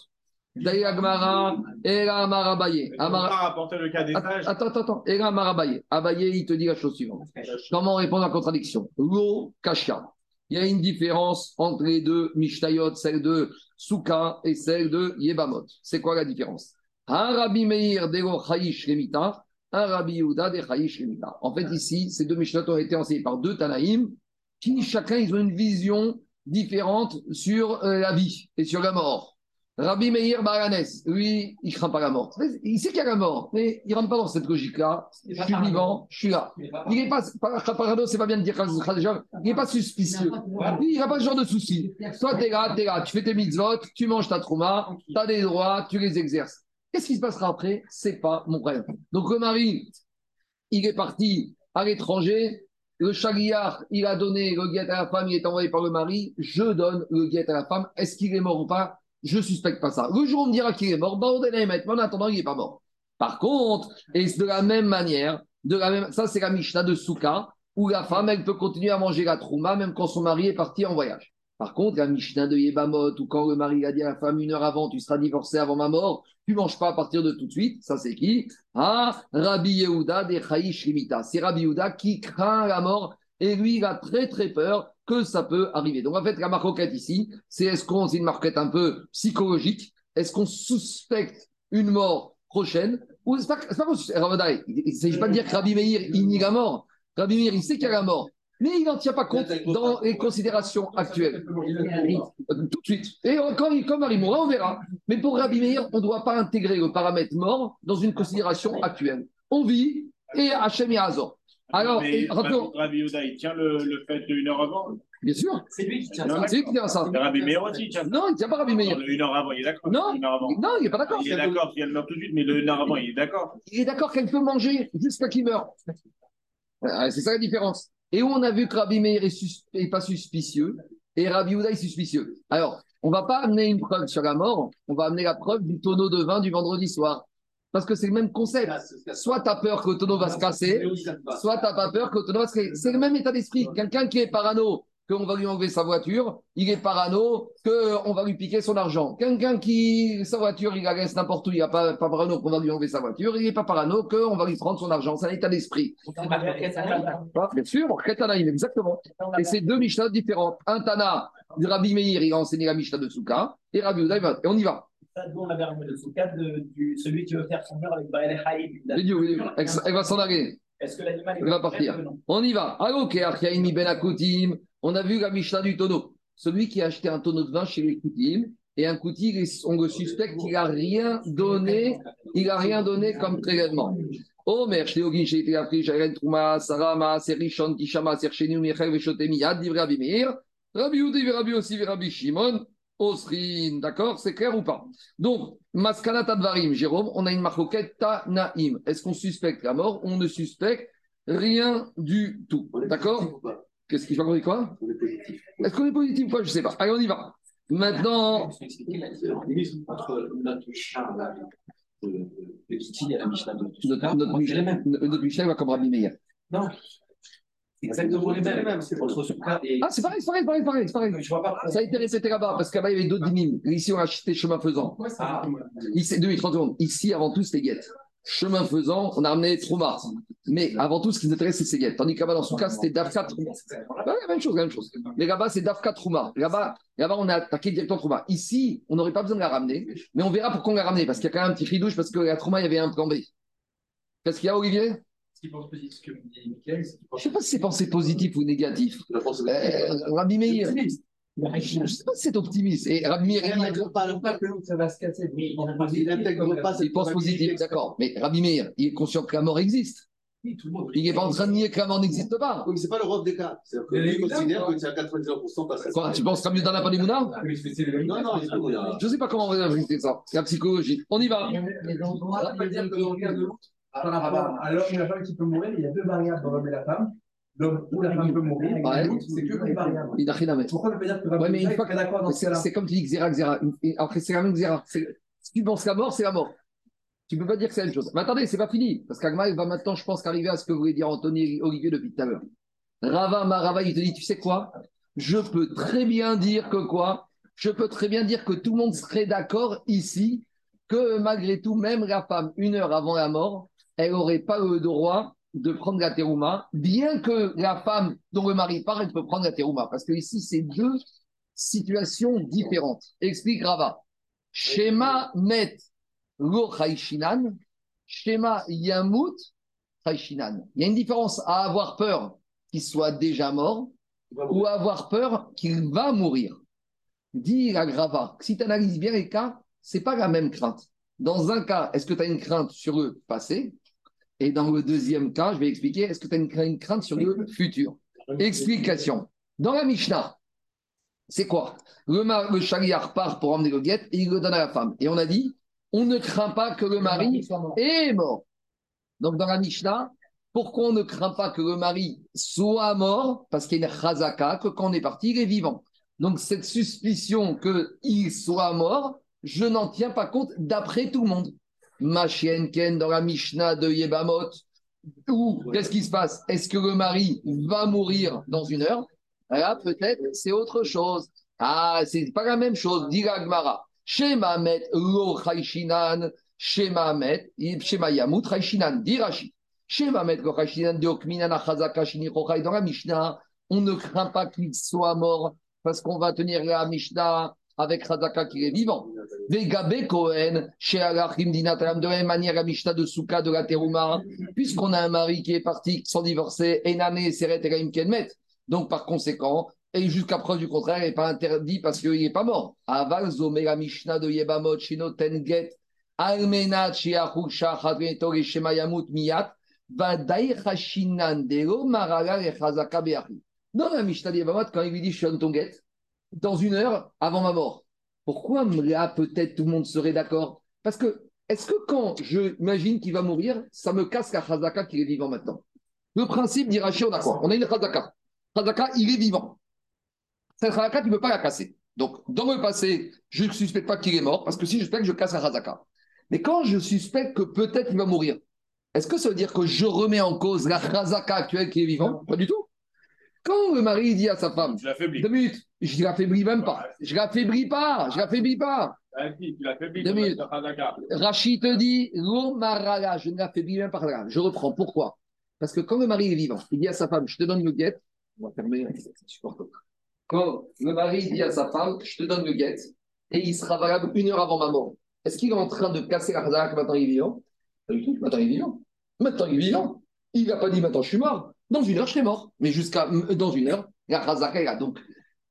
D'ailleurs, Agmara, Ela Amar Abaye. On Amar- va rapporter le cas des. Attends, attends, attends. Ela Amar Abaye. Abaye, il te dit la chose suivante. Comment répondre à la contradiction? L'eau, Kasha. Il y a une différence entre les deux Mishnayot, celle de Souka et celle de Yebamot. C'est quoi la différence? Un Rabbi Meir de Chayish Remita, un Rabbi Yehuda de Chayish Remita. En fait, ici, ces deux Mishnayot ont été enseignés par deux Tanaïm qui, chacun, ils ont une vision différente sur euh, la vie et sur la mort. Rabbi Meir Baranes, lui, il craint pas la mort. Il sait qu'il y a la mort, mais il rentre pas dans cette logique-là. Je suis vivant, je suis là. Il n'est pas, c'est pas bien de dire il n'est pas suspicieux. Il n'a pas ce genre de souci. Toi, tu es là, tu es là, tu fais tes mitzvot, tu manges ta trouma, tu as des droits, tu les exerces. Qu'est-ce qui se passera après? C'est pas mon problème. Donc le mari, il est parti à l'étranger. Le chagriard, il a donné le guet à la femme, il est envoyé par le mari. Je donne le guet à la femme. Est-ce qu'il est mort ou pas? Je suspecte pas ça. Le jour où on me dira qu'il est mort, bah, on. Mais en attendant, il n'est pas mort. Par contre, et de la même manière, de la même, ça c'est la Mishnah de Souka, où la femme, elle peut continuer à manger la trouma même quand son mari est parti en voyage. Par contre, la Mishnah de Yebamot, où quand le mari a dit à la femme une heure avant, tu seras divorcé avant ma mort, tu manges pas à partir de tout de suite, ça c'est qui? Ah, Rabbi Yehuda de Chayish Limita. C'est Rabbi Yehuda qui craint la mort et lui, il a très très peur que ça peut arriver. Donc en fait, la marquette ici, c'est est-ce qu'on, c'est une marquette un peu psychologique Est-ce qu'on suspecte une mort prochaine Ou c'est pas, c'est pas il ne s'agit pas de dire que Rabbi Meir, il nie la mort. Rabbi Meir, il sait qu'il y a la mort. Mais il n'en tient pas compte dans les considérations actuelles. Tout de suite. Et quand il comme Marie mourra, on verra. Mais pour Rabbi Meir, on ne doit pas intégrer le paramètre mort dans une considération actuelle. On vit et Hachem et Hazor. Alors, mais et rappelons- Rabbi Yehuda, il tient le, le fait d'une heure avant. bien sûr, C'est lui qui tient Non, ça. c'est lui qui tient ça. Rabbi Meir aussi, il tient. Non, il ne tient pas Rabbi Meir. Une heure avant, il est d'accord. Non, Une non, il n'est pas d'accord. Il est d'accord, si elle meurt tout de suite, mais le une heure avant, il est d'accord. Il est d'accord qu'elle peut manger jusqu'à qu'il meure. Euh, C'est ça la différence. Et où on a vu que Rabbi Meir est, pas suspicieux et Rabbi Houda est suspicieux. Alors, on va pas amener une preuve sur la mort, on va amener la preuve du tonneau de vin du vendredi soir. Parce que c'est le même concept. Soit tu as peur que le tonneau va se casser, soit tu n'as pas peur que le tonneau va se casser. C'est le même état d'esprit. Quelqu'un qui est parano, qu'on va lui enlever sa voiture, il est parano, qu'on va lui piquer son argent. Quelqu'un qui, sa voiture, il la laisse n'importe où, il n'est pas, pas parano qu'on va lui enlever sa voiture, il n'est pas parano qu'on va lui prendre son argent. C'est un état d'esprit. Ah, bien sûr, Ketanaïm, exactement. Et c'est deux Mishnah différentes. Un Tana, du Rabbi Meir, il a enseigné la Mishnah de Souka, et Rabbi va- et on y va. Nous, on avait du, celui qui veut faire son mur avec Baal oui, Elle va s'en aller. Est-ce que l'animal est Elle va partir. non? On y va. Alors, ok, Archaïmi Ben Akoutim. On a vu la Mishnah du tonneau. Celui qui a acheté un tonneau de vin chez les Koutim, et un Koutim, on le suspecte qu'il n'a rien donné, il a rien donné comme prélèvement. Omer, Shleogin, Sheiti Afri, Jaren Trouma, Sarama, Serishon, Kishama, Serchenu, Michel, Veshotemi, Yad, Divre Abimir. Rabbi Youdi, Rabbi aussi, Rabbi Shimon, Osrin. D'accord? C'est clair ou pas? Donc, Maskana Tadvarim, Jérôme, on a une marquette Tanaim. Est-ce qu'on suspecte la mort? On ne suspecte rien du tout. D'accord? Qu'est-ce qu'il faut qu'on quoi? Est-ce qu'on est positif ou pas? Je ne sais pas. Allez, on y va. Maintenant. Entre notre Mishnah et la Mishnah de Notre, Mishnah, va comme Rabbi Meir. Non. C'est exactement les mêmes. Et. Ah, c'est pareil, c'est pareil, c'est pareil, c'est pareil. Je vois pas. Ça a été répété là-bas, parce qu'à-bas, il y avait d'autres dynimes. Ici, on a acheté chemin faisant. Ah, Ici, 2 30 secondes. Ici, avant tout, c'était guette. Chemin faisant, on a ramené Trouma. Mais avant tout, ce qui nous intéresse, c'est ces guettes. Tandis que là-bas, dans son cas, c'était Dafka Trouma. La même chose, la même chose. Mais là-bas, c'est Dafka Trouma. Là-bas, là-bas, on a attaqué directement Trouma. Ici, on n'aurait pas besoin de la ramener. Mais on verra pourquoi on l'a ramené. Parce qu'il y a quand même un petit ridouche, parce que la Trouma, il y avait un plan B. Qu'est-ce qu'il y a, Olivier? Je ne sais pas si c'est pensée positif ou négatif. Euh, Rabbi Meir, je ne sais pas si c'est optimiste. Et Rabbi Meir, Il n'intègre pas pas que ça va se casser. mais Il n'intègre pas cette pense positif, d'accord. Mais Rabbi Meir, il est conscient que la mort existe. Oui, tout le monde. Il n'est pas en train de nier que la mort n'existe pas. Oui, mais c'est pas le rôle des cas. C'est-à-dire que lui considère que c'est à 99% parce que. Quoi, tu penses comme dans la le Non, non, Je ne sais pas comment on va ajouter ça. C'est la psychologie. On y va. Mais on va pas dire que dans le cas de l'autre, la femme qui peut mourir, il y a deux variables dans l'homme et la femme. L'homme ou la femme peut mourir, c'est que. Il n'a rien à mettre. Pourquoi ne pas dire que Ouais, mais une Rabbi fois Isaac est d'accord dans ce C'est cas-là c'est comme tu dis Xéra. Et Après, c'est la même. C'est- Si tu penses la mort, c'est la mort. Tu ne peux pas dire que c'est la même chose. Mais attendez, c'est pas fini. Parce qu'Agma, il va maintenant, je pense, qu'arriver à ce que voulait dire Anthony Olivier depuis tout à l'heure. Rava, Marava, il te dit, tu sais quoi? Je peux très bien dire que quoi? Je peux très bien dire que tout le monde serait d'accord ici que malgré tout, même la femme, une heure avant la mort, elle n'aurait pas le droit de prendre la terouma, bien que la femme dont le mari part, elle peut prendre la terouma. Parce que ici, c'est deux situations différentes. Explique Rava. Shema met lo chayshinan, Shema yamut chayshinan. Il y a une différence à avoir peur qu'il soit déjà mort ou à avoir peur qu'il va mourir. Dis la Grava, si tu analyses bien les cas, c'est pas la même crainte. Dans un cas, est-ce que tu as une crainte sur le passé? Et dans le deuxième cas, je vais expliquer, est-ce que tu as une cra- une crainte sur le futur? Explication. Dans la Mishnah, c'est quoi? Le chariard part pour emmener le guet et il le donne à la femme. Et on a dit, on ne craint pas que le mari est mort. Donc dans la Mishnah, pourquoi on ne craint pas que le mari soit mort? Parce qu'il y a une chazaka, que quand on est parti, il est vivant. Donc cette suspicion qu'il soit mort, je n'en tiens pas compte d'après tout le monde. Ma chienne Ken dans la Mishnah de Yebamot, ou qu'est-ce qui se passe? Est-ce que le mari va mourir dans une heure? Là, peut-être, c'est autre chose. Ah, c'est pas la même chose. Dit la Gemara. Shema met lo chayshinan, shema met, shema yamut chayshinan. Dit Rashi. Shema met lo chayshinan de okminana chazaka shini chochai. Dans la Mishnah, on ne craint pas qu'il soit mort parce qu'on va tenir la Mishnah avec Chazaka qui est vivant. Vegabe Kohen, chez Alachim Dinatalam, de la même manière, la Mishnah de Souka de la Teruma, puisqu'on a un mari qui est parti sans divorcer, Enane Seret Elaim Kenmet. Donc, par conséquent, et jusqu'à preuve du contraire, il n'est pas interdit parce qu'il n'est pas mort. Aval Zome, la Mishnah de Yebamot, Shinoten Get, Almenat, Shiachuk, Shachat, Venetor, Shema Yamut, Miyat, Vadaï Hashinan, Delo, Marala, et Chazaka Beachi. Dans la Mishnah de Yebamot, quand il lui dit Shion Tonget, dans une heure avant ma mort. Pourquoi là, peut-être tout le monde serait d'accord? Parce que, est-ce que quand je imagine qu'il va mourir, ça me casse la Chazaka qu'il est vivant maintenant? Le principe d'Irachi, on a On a une Chazaka. Chazaka, il est vivant. Cette Chazaka, tu ne peux pas la casser. Donc, dans le passé, je ne suspecte pas qu'il est mort, parce que si je suspecte, je casse la Chazaka. Mais quand je suspecte que peut-être il va mourir, est-ce que ça veut dire que je remets en cause la Chazaka actuelle qui est vivant Pas du tout. Quand le mari dit à sa femme, Tu l'affaiblis. deux minutes, je l'affaiblis même pas. Je l'affaiblis pas, je l'affaiblis pas. Si, Tu. Rachid te dit, je ne l'affaiblis même pas. Je reprends. Pourquoi? Parce que quand le mari est vivant, il dit à sa femme, je te donne le guet. On va fermer, insupportable. Quand le mari dit à sa femme, je te donne le guet, et il sera valable une heure avant ma mort. Est-ce qu'il est en train de casser la maintenant il est vivant? Maintenant il est vivant. Maintenant il est vivant. Il n'a pas dit maintenant je suis mort. Dans une heure, je serai mort. Mais jusqu'à dans une heure, la razaka est là. Donc,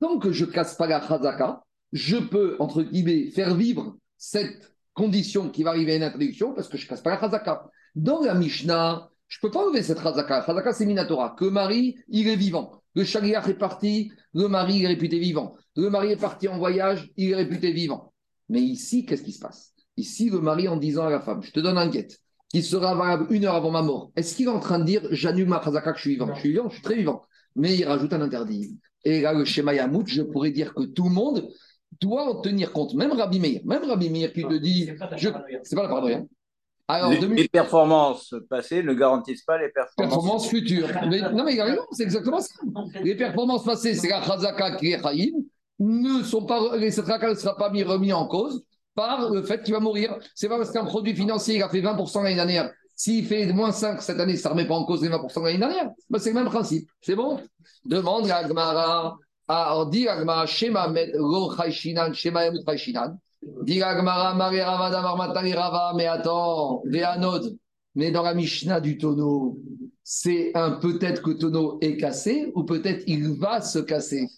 tant que je casse pas la razaka, je peux, entre guillemets, faire vivre cette condition qui va arriver à une introduction parce que je casse pas la razaka. Dans la Mishnah, je peux pas enlever cette razaka. Razaka, c'est Minatora. Que Marie, il est vivant. Le chagriach est parti, le mari est réputé vivant. Le mari est parti en voyage, il est réputé vivant. Mais ici, qu'est-ce qui se passe? Ici, le mari, en disant à la femme, je te donne un guette, qui sera valable une heure avant ma mort, est-ce qu'il est en train de dire, j'annule ma chazaka que je suis vivant Je suis vivant, je suis très vivant. Mais il rajoute un interdit. Et là, le schéma Yamout, je pourrais dire que tout le monde doit en tenir compte. Même Rabbi Meir, même Rabbi Meir qui te dit, c'est pas la paranoïa. Alors, les, performances passées ne garantissent pas les performances, futures. non, mais il a raison, c'est exactement ça. Les performances passées, c'est la Chazaka qui est ne sont pas, les ne sera pas mis, remis en cause par le fait qu'il va mourir. C'est pas parce qu'un produit financier a fait 20% l'année dernière. S'il fait moins 5 cette année, ça ne remet pas en cause les 20% l'année dernière. Ben, c'est le même principe. C'est bon? Demande à Agmara, à dit Agmara, Shema Met, Lo Chayshinan, Shema Yamut Chayshinan. Dit Agmara, Mari Ravada, Marmatani Rava, mais attends, Véanod, mais dans la Mishnah du tonneau, c'est un peut-être que le tonneau est cassé ou peut-être il va se casser?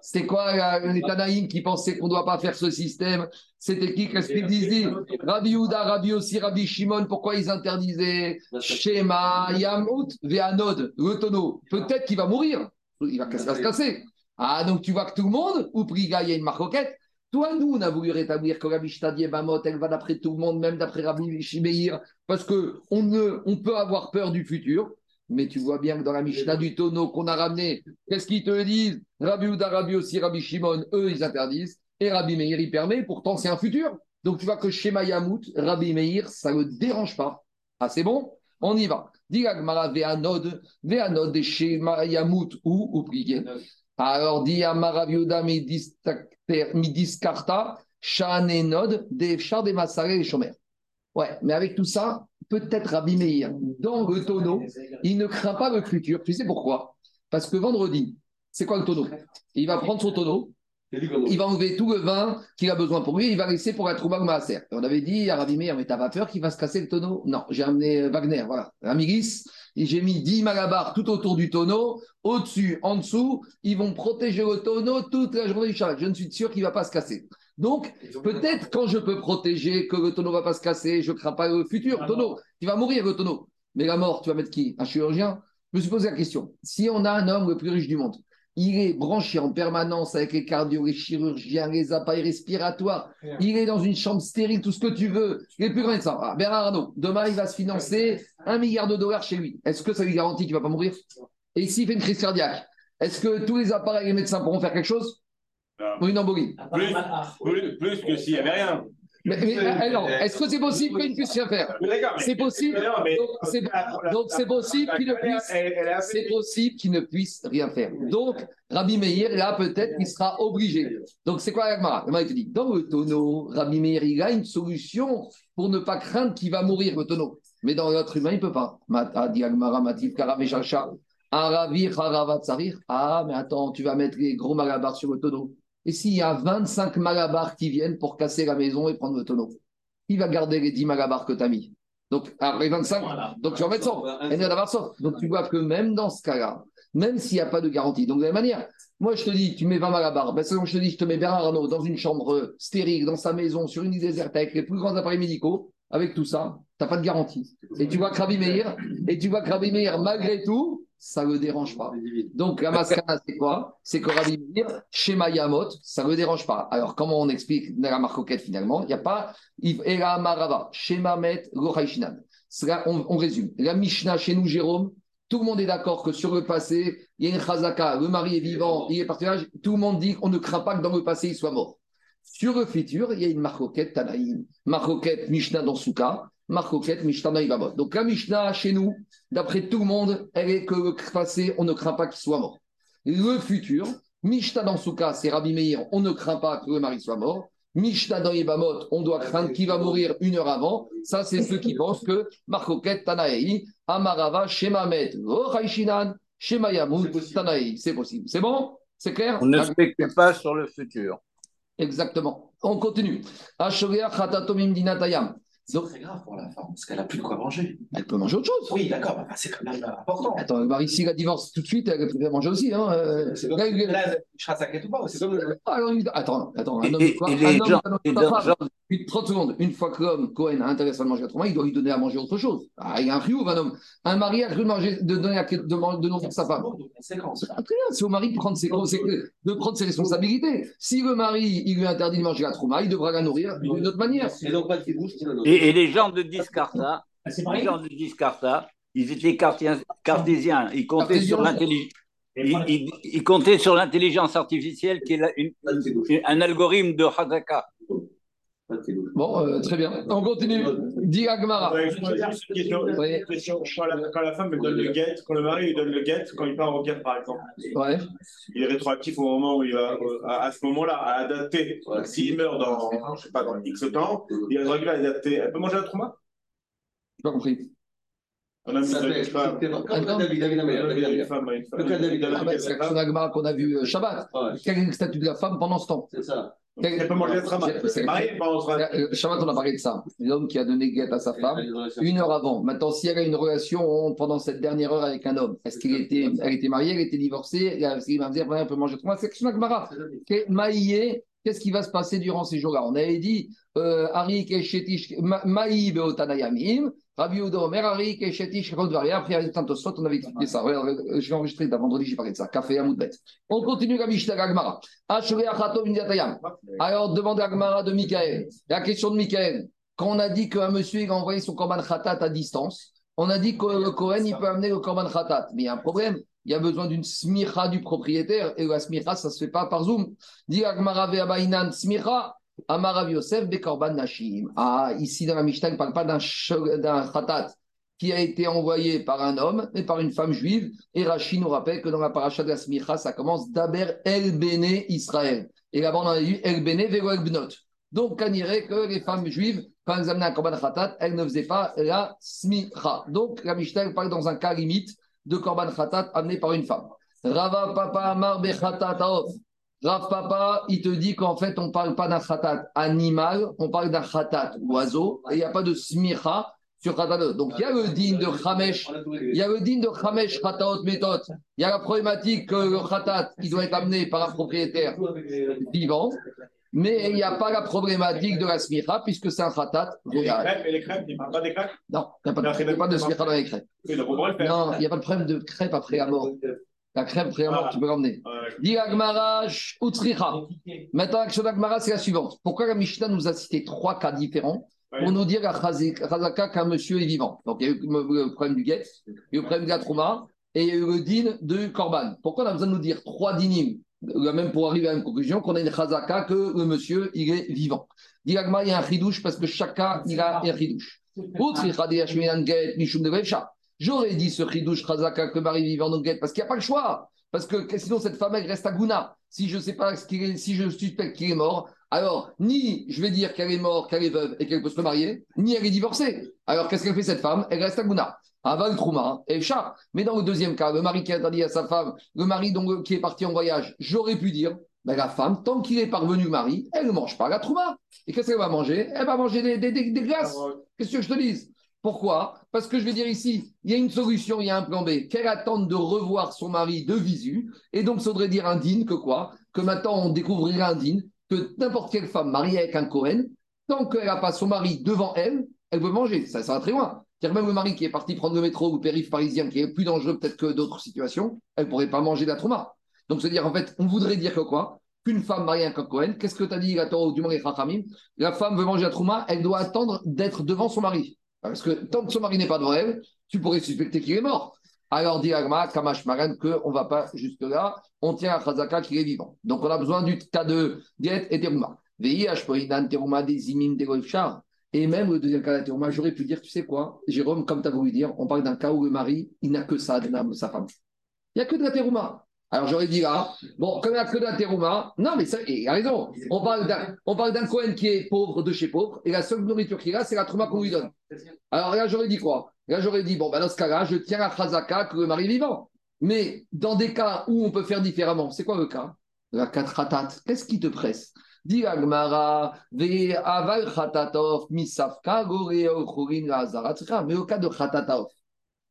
C'était quoi les Tanaïm qui pensaient qu'on ne doit pas faire ce système? C'était qui? Qu'est-ce qu'ils disaient? Rabbi Houda, Rabbi aussi, Rabbi Shimon, pourquoi ils interdisaient? Shema, Yamut, Ve'anod, le tonneau. Peut-être qu'il va mourir, il va, se casser? Ah, donc tu vois que tout le monde, ou Priga, il y a une marcoquette. Toi, nous, on a voulu rétablir que Rabbi Shtadi Bamot, elle va d'après tout le monde, même d'après Rabbi Shimeir, parce qu'on on peut avoir peur du futur. Mais tu vois bien que dans la Mishnah du tonneau qu'on a ramené, qu'est-ce qu'ils te disent? Rabbi Ouda, Rabbi aussi, Rabbi Shimon, eux, ils interdisent. Et Rabbi Meir, il permet. Pourtant, c'est un futur. Donc, tu vois que chez Mayamout, Rabbi Meir, ça ne le dérange pas. Ah, c'est bon? On y va. Diragmara ve'anod, ve'anod de chez Mayamout ou oublié. Alors, dit Rabbi Ouda midiskarta, shanenod, de char de masare et chomer. Ouais, mais avec tout ça, peut-être Rabbi Meir, dans le tonneau, il ne craint pas le futur. Tu sais pourquoi? Parce que vendredi, c'est quoi le tonneau? Il va prendre son tonneau, il va enlever tout le vin qu'il a besoin pour lui, il va laisser pour être au Maaser. On avait dit à Rabbi Meir, mais t'as pas peur qu'il va se casser le tonneau? Non, j'ai amené Wagner, voilà, Amiris, et j'ai mis 10 malabars tout autour du tonneau, au-dessus, en dessous, ils vont protéger le tonneau toute la journée du Shabbat. Je ne suis sûr qu'il ne va pas se casser. Donc, peut-être quand je peux protéger que le tonneau ne va pas se casser, je ne crains pas le futur ah tonneau. Tu vas mourir, le tonneau. Mais la mort, tu vas mettre qui? Un chirurgien? Je me suis posé la question. Si on a un homme le plus riche du monde, il est branché en permanence avec les cardio, les chirurgiens, les appareils respiratoires. Il est dans une chambre stérile, tout ce que tu veux. Il est plus grand médecin. Ah, Bernard Arnault, demain, il va se financer un milliard de dollars chez lui. Est-ce que ça lui garantit qu'il ne va pas mourir? Et s'il fait une crise cardiaque, est-ce que tous les appareils et les médecins pourront faire quelque chose? Ou une embolie? Plus, plus, que s'il n'y avait rien. Mais, est-ce que c'est possible qu'il ne puisse rien faire? C'est possible. Donc c'est possible qu'il ne puisse. C'est possible qu'il ne puisse rien faire. Donc Rabbi Meir là peut-être qu'il sera obligé. Donc c'est quoi Agmara Agmara te dit dans le tonneau, Rabbi Meir il a une solution pour ne pas craindre qu'il va mourir le tonneau. Mais dans l'autre humain il peut pas. dit Agmara Matif Ah mais attends tu vas mettre les gros malabars sur le tonneau. Et s'il y a 25 malabars qui viennent pour casser la maison et prendre le tonneau, il va garder les 10 malabars que tu as mis? Donc, après 25, donc tu vas mettre 100. Donc, tu vois que même dans ce cas-là, même s'il n'y a pas de garantie, donc de la même manière, moi je te dis, tu mets 20 malabars, ben, je te dis, je te mets Bernard Arnault dans une chambre stérile, dans sa maison, sur une île déserte, avec les plus grands appareils médicaux, avec tout ça, tu n'as pas de garantie. Et tu vois Krabi Meir, et tu vois Krabi Meir, malgré tout, ça ne le dérange pas. Donc la mascana, c'est quoi? C'est que Rabbi Meir, chez Mayamot, ça ne le dérange pas. Alors comment on explique la marcoquette finalement? Il n'y a pas Ela Marava, Shema Met, on, on résume. La Mishnah chez nous, Jérôme, tout le monde est d'accord que sur le passé, il y a une chazaka, le mari est vivant, il est partage, tout le monde dit qu'on ne craint pas que dans le passé, il soit mort. Sur le futur, il y a une marcoquette Tanaïm, marcoquette Mishnah dans Souka, marcoquette Mishnah Donc la Mishnah chez nous, d'après tout le monde, elle est que le passé, on ne craint pas qu'il soit mort. Le futur, Mishnah dans Souka, c'est Rabbi Meir, on ne craint pas que le mari soit mort. Mishnah dans Ibamot, on doit craindre qu'il va mourir une heure avant. Ça, c'est ceux qui pensent que Marcoquet, Tanaï, Amarava, Shemamet, Rochaishinan, Shemayamut, Tanaï. C'est possible. C'est bon? C'est clair? On ne spécule pas sur le futur. Exactement. On continue. C'est très grave pour la femme, parce qu'elle n'a plus de quoi manger. Elle peut manger autre chose. Oui, d'accord, bah, c'est quand même important. Attends, le mari, s'il a divorce tout de suite, elle peut manger aussi. Hein. euh, C'est comme le. Ah, alors, Attends, attends. Un homme, et- quoi, et un les homme, homme, et femme. Une- 30 secondes. Une fois que l'homme, Cohen, a intéressé à manger la trauma, il doit lui donner à manger autre chose. Ah, il y a un riouf, un homme. Un mari a cru de, manger, de donner à, de, de nourrir sa femme. Conséquence. Très bien, c'est au mari de prendre, ses, de prendre ses responsabilités. Si le mari, il lui interdit de manger la trauma, il devra la nourrir d'une autre manière. Et donc, pas de bouche. Et, les gens de Discarta, Ah, les gens de Discarta, ils étaient cartésiens. Ils comptaient sur l'intelligence. Ils comptaient sur l'intelligence artificielle qui est la- une- un algorithme de Hadaka. Bon, euh, très bien. On continue. Dis Agmara. Ouais. Oui. Quand, la, quand la femme elle donne le guet, quand le mari lui donne le guet, quand il part au guet par exemple, Ouais. il est rétroactif au moment où il va, euh, à, à ce moment-là, à adapter. S'il meurt dans, je sais pas, dans X temps, il est régulier à adapter. Elle peut manger la trauma? J'ai pas compris. On a mis Ça une femme. David, David. Le cas de David, Ah, c'est l'action d'Agmara qu'on a vu euh, Shabbat. Quel est le statut de la femme pendant ce temps c'est ça. Elle peut manger la train. Euh, Shabbat, on a parlé de ça. L'homme qui a donné guette à sa femme une heure avant. Maintenant, si elle a une relation pendant cette dernière heure avec un homme, est-ce qu'elle était, elle était mariée, elle était divorcée Est-ce qu'il va me dire, elle peut manger trois C'est l'action d'Agmara. Maïe, Qu'est-ce qui va se passer durant ces jours-là? On avait dit euh, Ari Keshetish Ma- Maï Beotanayamim, Rabbi Udo Omer, Ari Keshetish Rodvaria. Après, on avait expliqué ça. Euh, Je vais enregistrer d'un vendredi, j'ai parlé de ça. Café à Moudbet. On continue la Mishnah Gagmara. Alors, demande à Gmara de Michael. La question de Michael. Quand on a dit qu'un monsieur a envoyé son Korban Khatat à distance, on a dit que le Kohen il peut amener le Korban Khatat. Mais il y a un problème. Il y a besoin d'une smicha du propriétaire. Et la smicha, ça ne se fait pas par Zoom. Dit Agmara Ve'abainan smicha. Amarav Yosef Bekorban Nashim. Ah, ici dans la Mishnah, il ne parle pas d'un Khatat qui a été envoyé par un homme, mais par une femme juive. Et Rachid nous rappelle que dans la paracha de la smicha, ça commence d'Aber El Bene Israël. Et là-bas, on a eu El Bene Vego El Bnot. Donc, on dirait que les femmes juives, quand elles amenaient un korban khatat, elles ne faisaient pas la smicha. Donc, la Mishnah parle dans un cas limite de korban khatat amené par une femme. Rava Papa Amar Bechatat Aof. Rav Papa, il te dit qu'en fait, on ne parle pas d'un khatat animal, on parle d'un khatat oiseau, et il n'y a pas de smicha sur khatat. Donc, il y a le digne de Chamesh, il y a le digne de Chamesh Khataot Méthode. Il y a la problématique que le khatat, il doit être amené par un propriétaire vivant, mais il n'y a pas la problématique de la smicha, puisque c'est un khatat Et les crêpes, et les crêpes, il ne parle pas des crêpes? Non, il n'y a pas de, a de smicha dans les crêpes. Non, il n'y a pas de problème de crêpe après la mort. La mort, Ah. tu peux l'emmener. Agmara, Utsricha. Maintenant, l'action d'Agmara, c'est la suivante. Pourquoi la Mishnah nous a cité trois cas différents pour nous dire à Chazaka qu'un monsieur est vivant? Donc, il y a eu le problème du guet, il y a eu le problème de la trouma, et il y a eu le din de Korban. Pourquoi on a besoin de nous dire trois dinim, euh, même pour arriver à une conclusion, qu'on a une Chazaka que le monsieur, il est vivant? Dis Agmara, il y a un chidouche parce que chaque cas, il a un chidouche. J'aurais dit ce chidouche Chazaka que mari vivant donc guet parce qu'il n'y a pas le choix. Parce que sinon, cette femme, elle reste à Gouna. Si je sais pas ce qu'il est, si je suspecte qu'il est mort, alors ni je vais dire qu'elle est morte, qu'elle est veuve et qu'elle peut se remarier, ni elle est divorcée. Alors qu'est-ce qu'elle fait cette femme? Elle reste à Gouna. Aval Trouma, et chat. Mais dans le deuxième cas, le mari qui a interdit à sa femme, le mari donc, qui est parti en voyage, j'aurais pu dire, ben, la femme, tant qu'il est parvenu mari, elle ne mange pas la Trouma. Et qu'est-ce qu'elle va manger? Elle va manger des, des, des- des glaces. Qu'est-ce que je te dise? Pourquoi? Parce que je vais dire ici, il y a une solution, il y a un plan B. Qu'elle attende de revoir son mari de visu. Et donc, ça voudrait dire un dîne que quoi? Que maintenant, on découvrira un dîne, que n'importe quelle femme mariée avec un Cohen, tant qu'elle n'a pas son mari devant elle, elle peut manger. Ça, ça va très loin. C'est-à-dire même le mari qui est parti prendre le métro ou le périph' parisien, qui est plus dangereux peut-être que d'autres situations, elle ne pourrait pas manger de la trauma. Donc, c'est-à-dire, en fait, on voudrait dire que quoi? Qu'une femme mariée avec un Cohen, qu'est-ce que tu as dit, la Torah du Mari Chachamim La femme veut manger la trauma, elle doit attendre d'être devant son mari. Parce que tant que son mari n'est pas devant elle, tu pourrais suspecter qu'il est mort. Alors, dit Agma, Kamash Maran, qu'on ne va pas jusque-là, on tient à Chazaka qu'il est vivant. Donc, on a besoin du cas de Diet et Teruma. Teruma, des Goïfchar. Et même le deuxième cas de Teruma, j'aurais pu dire, tu sais quoi, Jérôme, comme tu as voulu dire, on parle d'un cas où le mari, il n'a que ça, de sa femme. Il n'y a que de la Teruma. Alors j'aurais dit là, bon, comme il n'y a que la terouma, non mais ça, il a raison. On parle d'un, d'un Cohen qui est pauvre de chez pauvre, et la seule nourriture qu'il a, c'est la trouma qu'on lui donne. Alors là, j'aurais dit quoi? Là, j'aurais dit, bon, ben, dans ce cas-là, je tiens à Khazaka que le mari est vivant. Mais dans des cas où on peut faire différemment, c'est quoi le cas? La katratat, qu'est-ce qui te presse? Dit Agmara, aval khatatov, misafka, goreo, chorin, la Mais au cas de khatatov,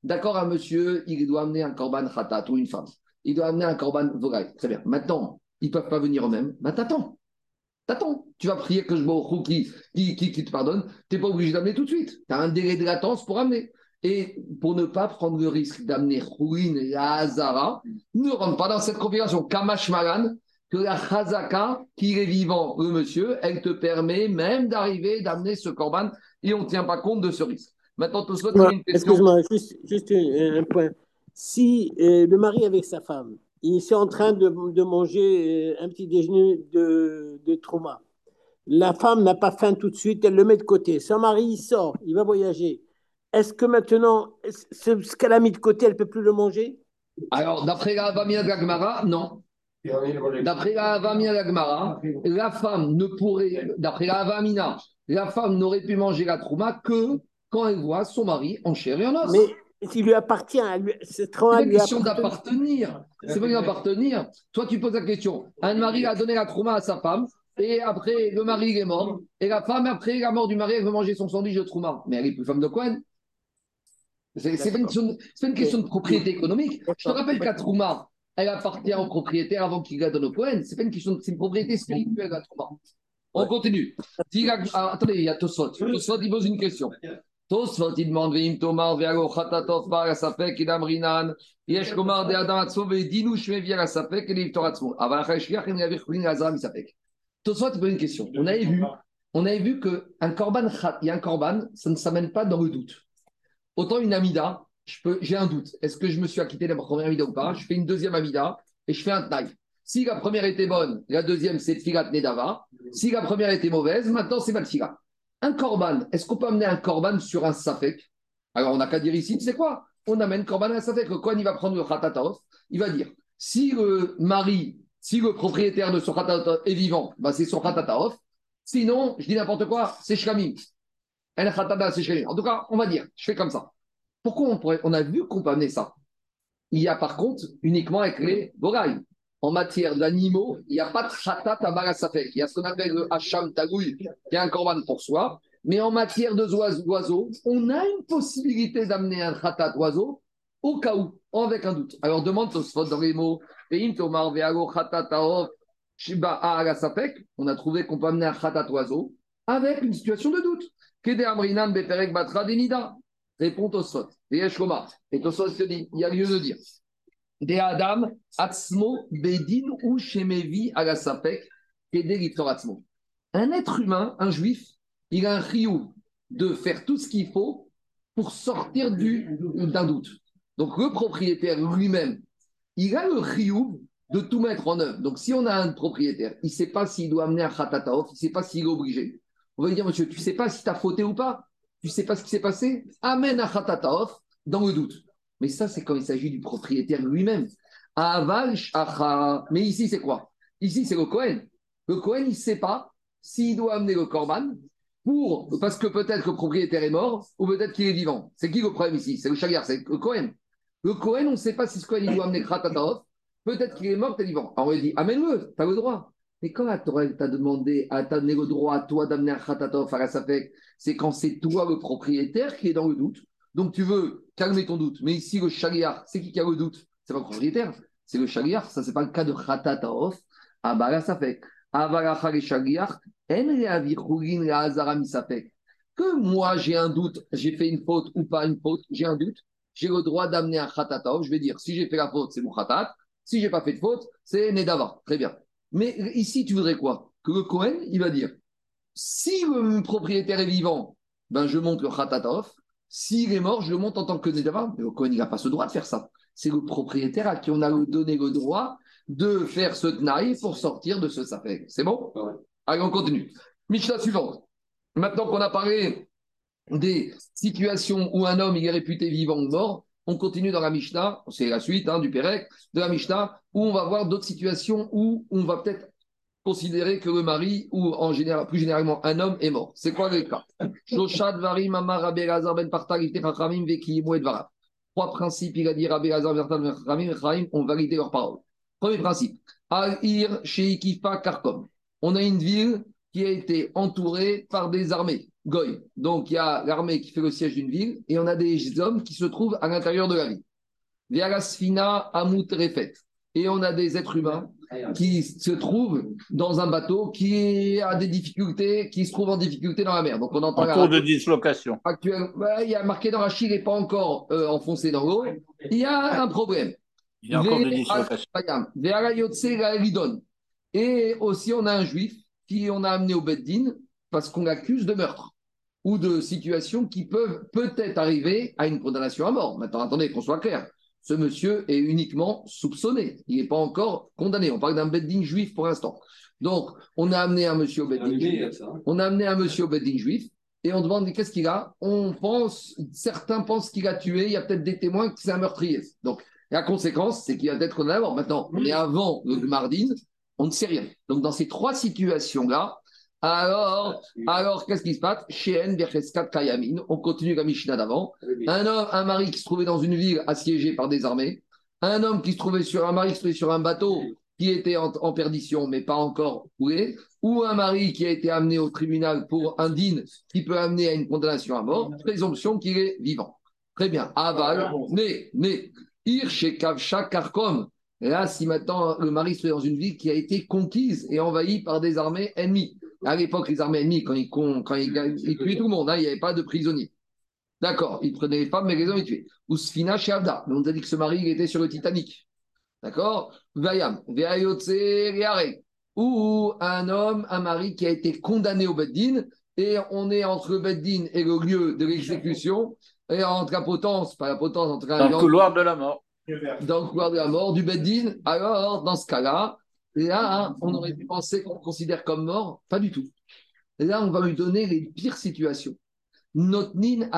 d'accord, un monsieur, il doit amener un korban khatat ou une femme. Il doit amener un korban vogal. Très bien. Maintenant, ils ne peuvent pas venir eux-mêmes. Ben, t'attends. T'attends. Tu vas prier que je me qui, qui, qui, qui te pardonne. Tu n'es pas obligé d'amener tout de suite. Tu as un délai de latence pour amener. Et pour ne pas prendre le risque d'amener Khourin et Hazara, ne rentre pas dans cette configuration. Kamash Malan, que la Chazaka, qui est vivant, le monsieur, elle te permet même d'arriver, d'amener ce korban et on ne tient pas compte de ce risque. Maintenant, tu souhaites une question. Excuse-moi, juste, juste, un point. Si euh, le mari avec sa femme, il est en train de, de manger euh, un petit déjeuner de, de trauma, la femme n'a pas faim tout de suite, elle le met de côté. Son mari, il sort, il va voyager. Est-ce que maintenant, ce, qu'elle a mis de côté, elle ne peut plus le manger? Alors, d'après la Vamia Gagmara, non. D'après la Vamia Gagmara, la femme ne pourrait, d'après la Vamina, la femme n'aurait pu manger la trouma que quand elle voit son mari en chair et en os. Mais s'il lui appartient, c'est trop une question d'appartenir. C'est pas une. Toi, tu poses la question. Un mari a donné la trouma à sa femme, et après, le mari est mort, et la femme, après la mort du mari, elle veut manger son sandwich de trouma. Mais elle est plus femme de Cohen. C'est pas, une question de propriété économique. Je te rappelle qu'à Trouma, elle appartient au propriétaire avant qu'il la donne au Cohen. C'est pas une question, c'est une propriété spirituelle à Trouma. On continue. Attendez, il y a Tosfot. Tosfot, il pose une question. Tosfot, il demande Veim Tomar, Veago Khatatov, Bar Asapek, Idam Rinan, Yesh Komar, De Adam Atzmo, Vedinu Shme, Via Asapek, et Livtor Atzmo. Avant Chashkiach, il y avait Khulin Azram Isapek. Tosfot, il pose une question. On avait vu, on avait vu qu'un korban, il y a un korban, ça ne s'amène pas dans le doute. Autant une amida, j'ai un doute. Est-ce que je me suis acquitté de la première amida ou pas? Je fais une deuxième amida et je fais un tnaï. Si la première était bonne, la deuxième c'est filat nedava. Si la première était mauvaise, maintenant c'est malfiga. Un korban, est-ce qu'on peut amener un korban sur un safek? Alors on n'a qu'à dire ici, c'est quoi? On amène korban à un safek. Quand il va prendre le khatataof, il va dire si le mari, si le propriétaire de son khatataof est vivant, bah c'est son khatataof. Sinon, je dis n'importe quoi, c'est shkamim. En tout cas, on va dire, je fais comme ça. Pourquoi on, pourrait, on a vu qu'on peut amener ça? Il y a par contre uniquement avec les borailles. En matière d'animaux, il n'y a pas de khatat à Il y a ce qu'on appelle le hacham tagoui, qui est un corban pour soi. Mais en matière de d'oiseaux, on a une possibilité d'amener un khatat d'oiseau au cas où, avec un doute. Alors demande ce dans les mots. On a trouvé qu'on peut amener un khatat oiseau avec une situation de doute. Kede Amrinan Beperek Batra Denida. Répond Tosot. Et Tosot se dit, il y a lieu de dire. Bedin ou Shemevi. Un être humain, un juif, il a un riou de faire tout ce qu'il faut pour sortir d'un doute. Donc le propriétaire lui-même, il a le riou de tout mettre en œuvre. Donc si on a un propriétaire, il ne sait pas s'il doit amener un khatataof, il ne sait pas s'il est obligé. On va lui dire, monsieur, tu ne sais pas si tu as fauté ou pas? Tu ne sais pas ce qui s'est passé? Amène à Khatataof dans le doute. Mais ça, c'est quand il s'agit du propriétaire lui-même. Mais ici, c'est quoi? Ici, c'est le Cohen. Le Cohen, il ne sait pas s'il doit amener le Corban pour, parce que peut-être que le propriétaire est mort ou peut-être qu'il est vivant. C'est qui le problème ici? C'est le Chagar, c'est le Cohen. Le Cohen, on ne sait pas si ce Cohen il doit amener Khatataof. Peut-être qu'il est mort, peut-être vivant. Alors on lui dit amène-le, tu as le droit. Mais quand la Torah t'a demandé, à donné le droit à toi d'amener un à la c'est quand c'est toi le propriétaire qui est dans le doute. Donc tu veux calmer ton doute. Mais ici, le shaliar, c'est qui qui a le doute? C'est pas le propriétaire, c'est le shaliar. Ça, c'est pas le cas de khatatov à la safek. Que moi j'ai un doute, j'ai fait une faute ou pas une faute, j'ai un doute, j'ai le droit d'amener un khatatov. Je vais dire, si j'ai fait la faute, c'est mon khatat. Si j'ai pas fait de faute, c'est nedava. Très bien. Mais ici, tu voudrais quoi? Que le Cohen, il va dire si le propriétaire est vivant, ben je monte le Khatatov. S'il est mort, je le monte en tant que Nedava. Mais le Cohen, il n'a pas ce droit de faire ça. C'est le propriétaire à qui on a donné le droit de faire ce Tnaï pour sortir de ce Safek. C'est bon? Allez, on continue. Mishnah suivante. Maintenant qu'on a parlé des situations où un homme il est réputé vivant ou mort, on continue dans la Mishnah, c'est la suite hein, du Pérec, de la Mishnah, où on va voir d'autres situations où on va peut-être considérer que le mari, ou en général, plus généralement un homme, est mort. C'est quoi le cas? Ben Trois principes, il a dit Rabbi ben ont validé leurs paroles. Premier principe, Al-Ir Karkom. on a une ville qui a été entourée par des armées, Goy. Donc il y a l'armée qui fait le siège d'une ville et on a des hommes qui se trouvent à l'intérieur de la ville. Vialasfina Amut Refet. Et on a des êtres humains qui se trouvent dans un bateau qui a des difficultés, qui se trouve en difficulté dans la mer. Donc on entend En cours de dislocation. actuel, il y a marqué dans la Chine, il n'est pas encore euh, enfoncé dans l'eau. Il y a un problème. Il y a encore de dislocation. Et aussi, on a un juif qui on a amené au Beddin parce qu'on l'accuse de meurtre ou de situations qui peuvent peut-être arriver à une condamnation à mort. Maintenant, attendez, qu'on soit clair. Ce monsieur est uniquement soupçonné. Il n'est pas encore condamné. On parle d'un Beddin juif pour l'instant. Donc, on a amené un monsieur au Beddin juif. On a amené un monsieur au juif et on demande qu'est-ce qu'il a? On pense, certains pensent qu'il a tué. Il y a peut-être des témoins que c'est un meurtrier. Donc, la conséquence, c'est qu'il va être condamné à mort. Maintenant, on est avant le Mardine, on ne sait rien. Donc, dans ces trois situations-là, alors, alors qu'est-ce qui se passe? Chez Kayamin, on continue la Mishnah d'avant. Un homme, un mari qui se trouvait dans une ville assiégée par des armées, un homme qui se trouvait sur un mari qui se trouvait sur un bateau qui était en, en perdition mais pas encore coulé, ou un mari qui a été amené au tribunal pour un dîne qui peut amener à une condamnation à mort, présomption qu'il est vivant. Très bien. Aval, né, né, Ir chez Kavcha Karkom. Là, si maintenant le mari se trouve dans une ville qui a été conquise et envahie par des armées ennemies. À l'époque, les armées ennemies, quand ils, con- quand ils, ils tuaient tout le monde, hein, il n'y avait pas de prisonniers. D'accord, ils prenaient les femmes, mais les hommes, ils tuaient. Ousfina chez. Mais on nous a dit que ce mari, il était sur le Titanic. D'accord? Vayam. Ou un homme, un mari qui a été condamné au Beddin, et on est entre le Beddin et le lieu de l'exécution, et entre la potence, pas la potence, entre Dans le couloir de la mort. dans le couloir de la mort du Beddin, alors dans ce cas-là, là, on aurait pu penser qu'on le considère comme mort. Pas du tout. Là, on va lui donner les pires situations. Notnin. On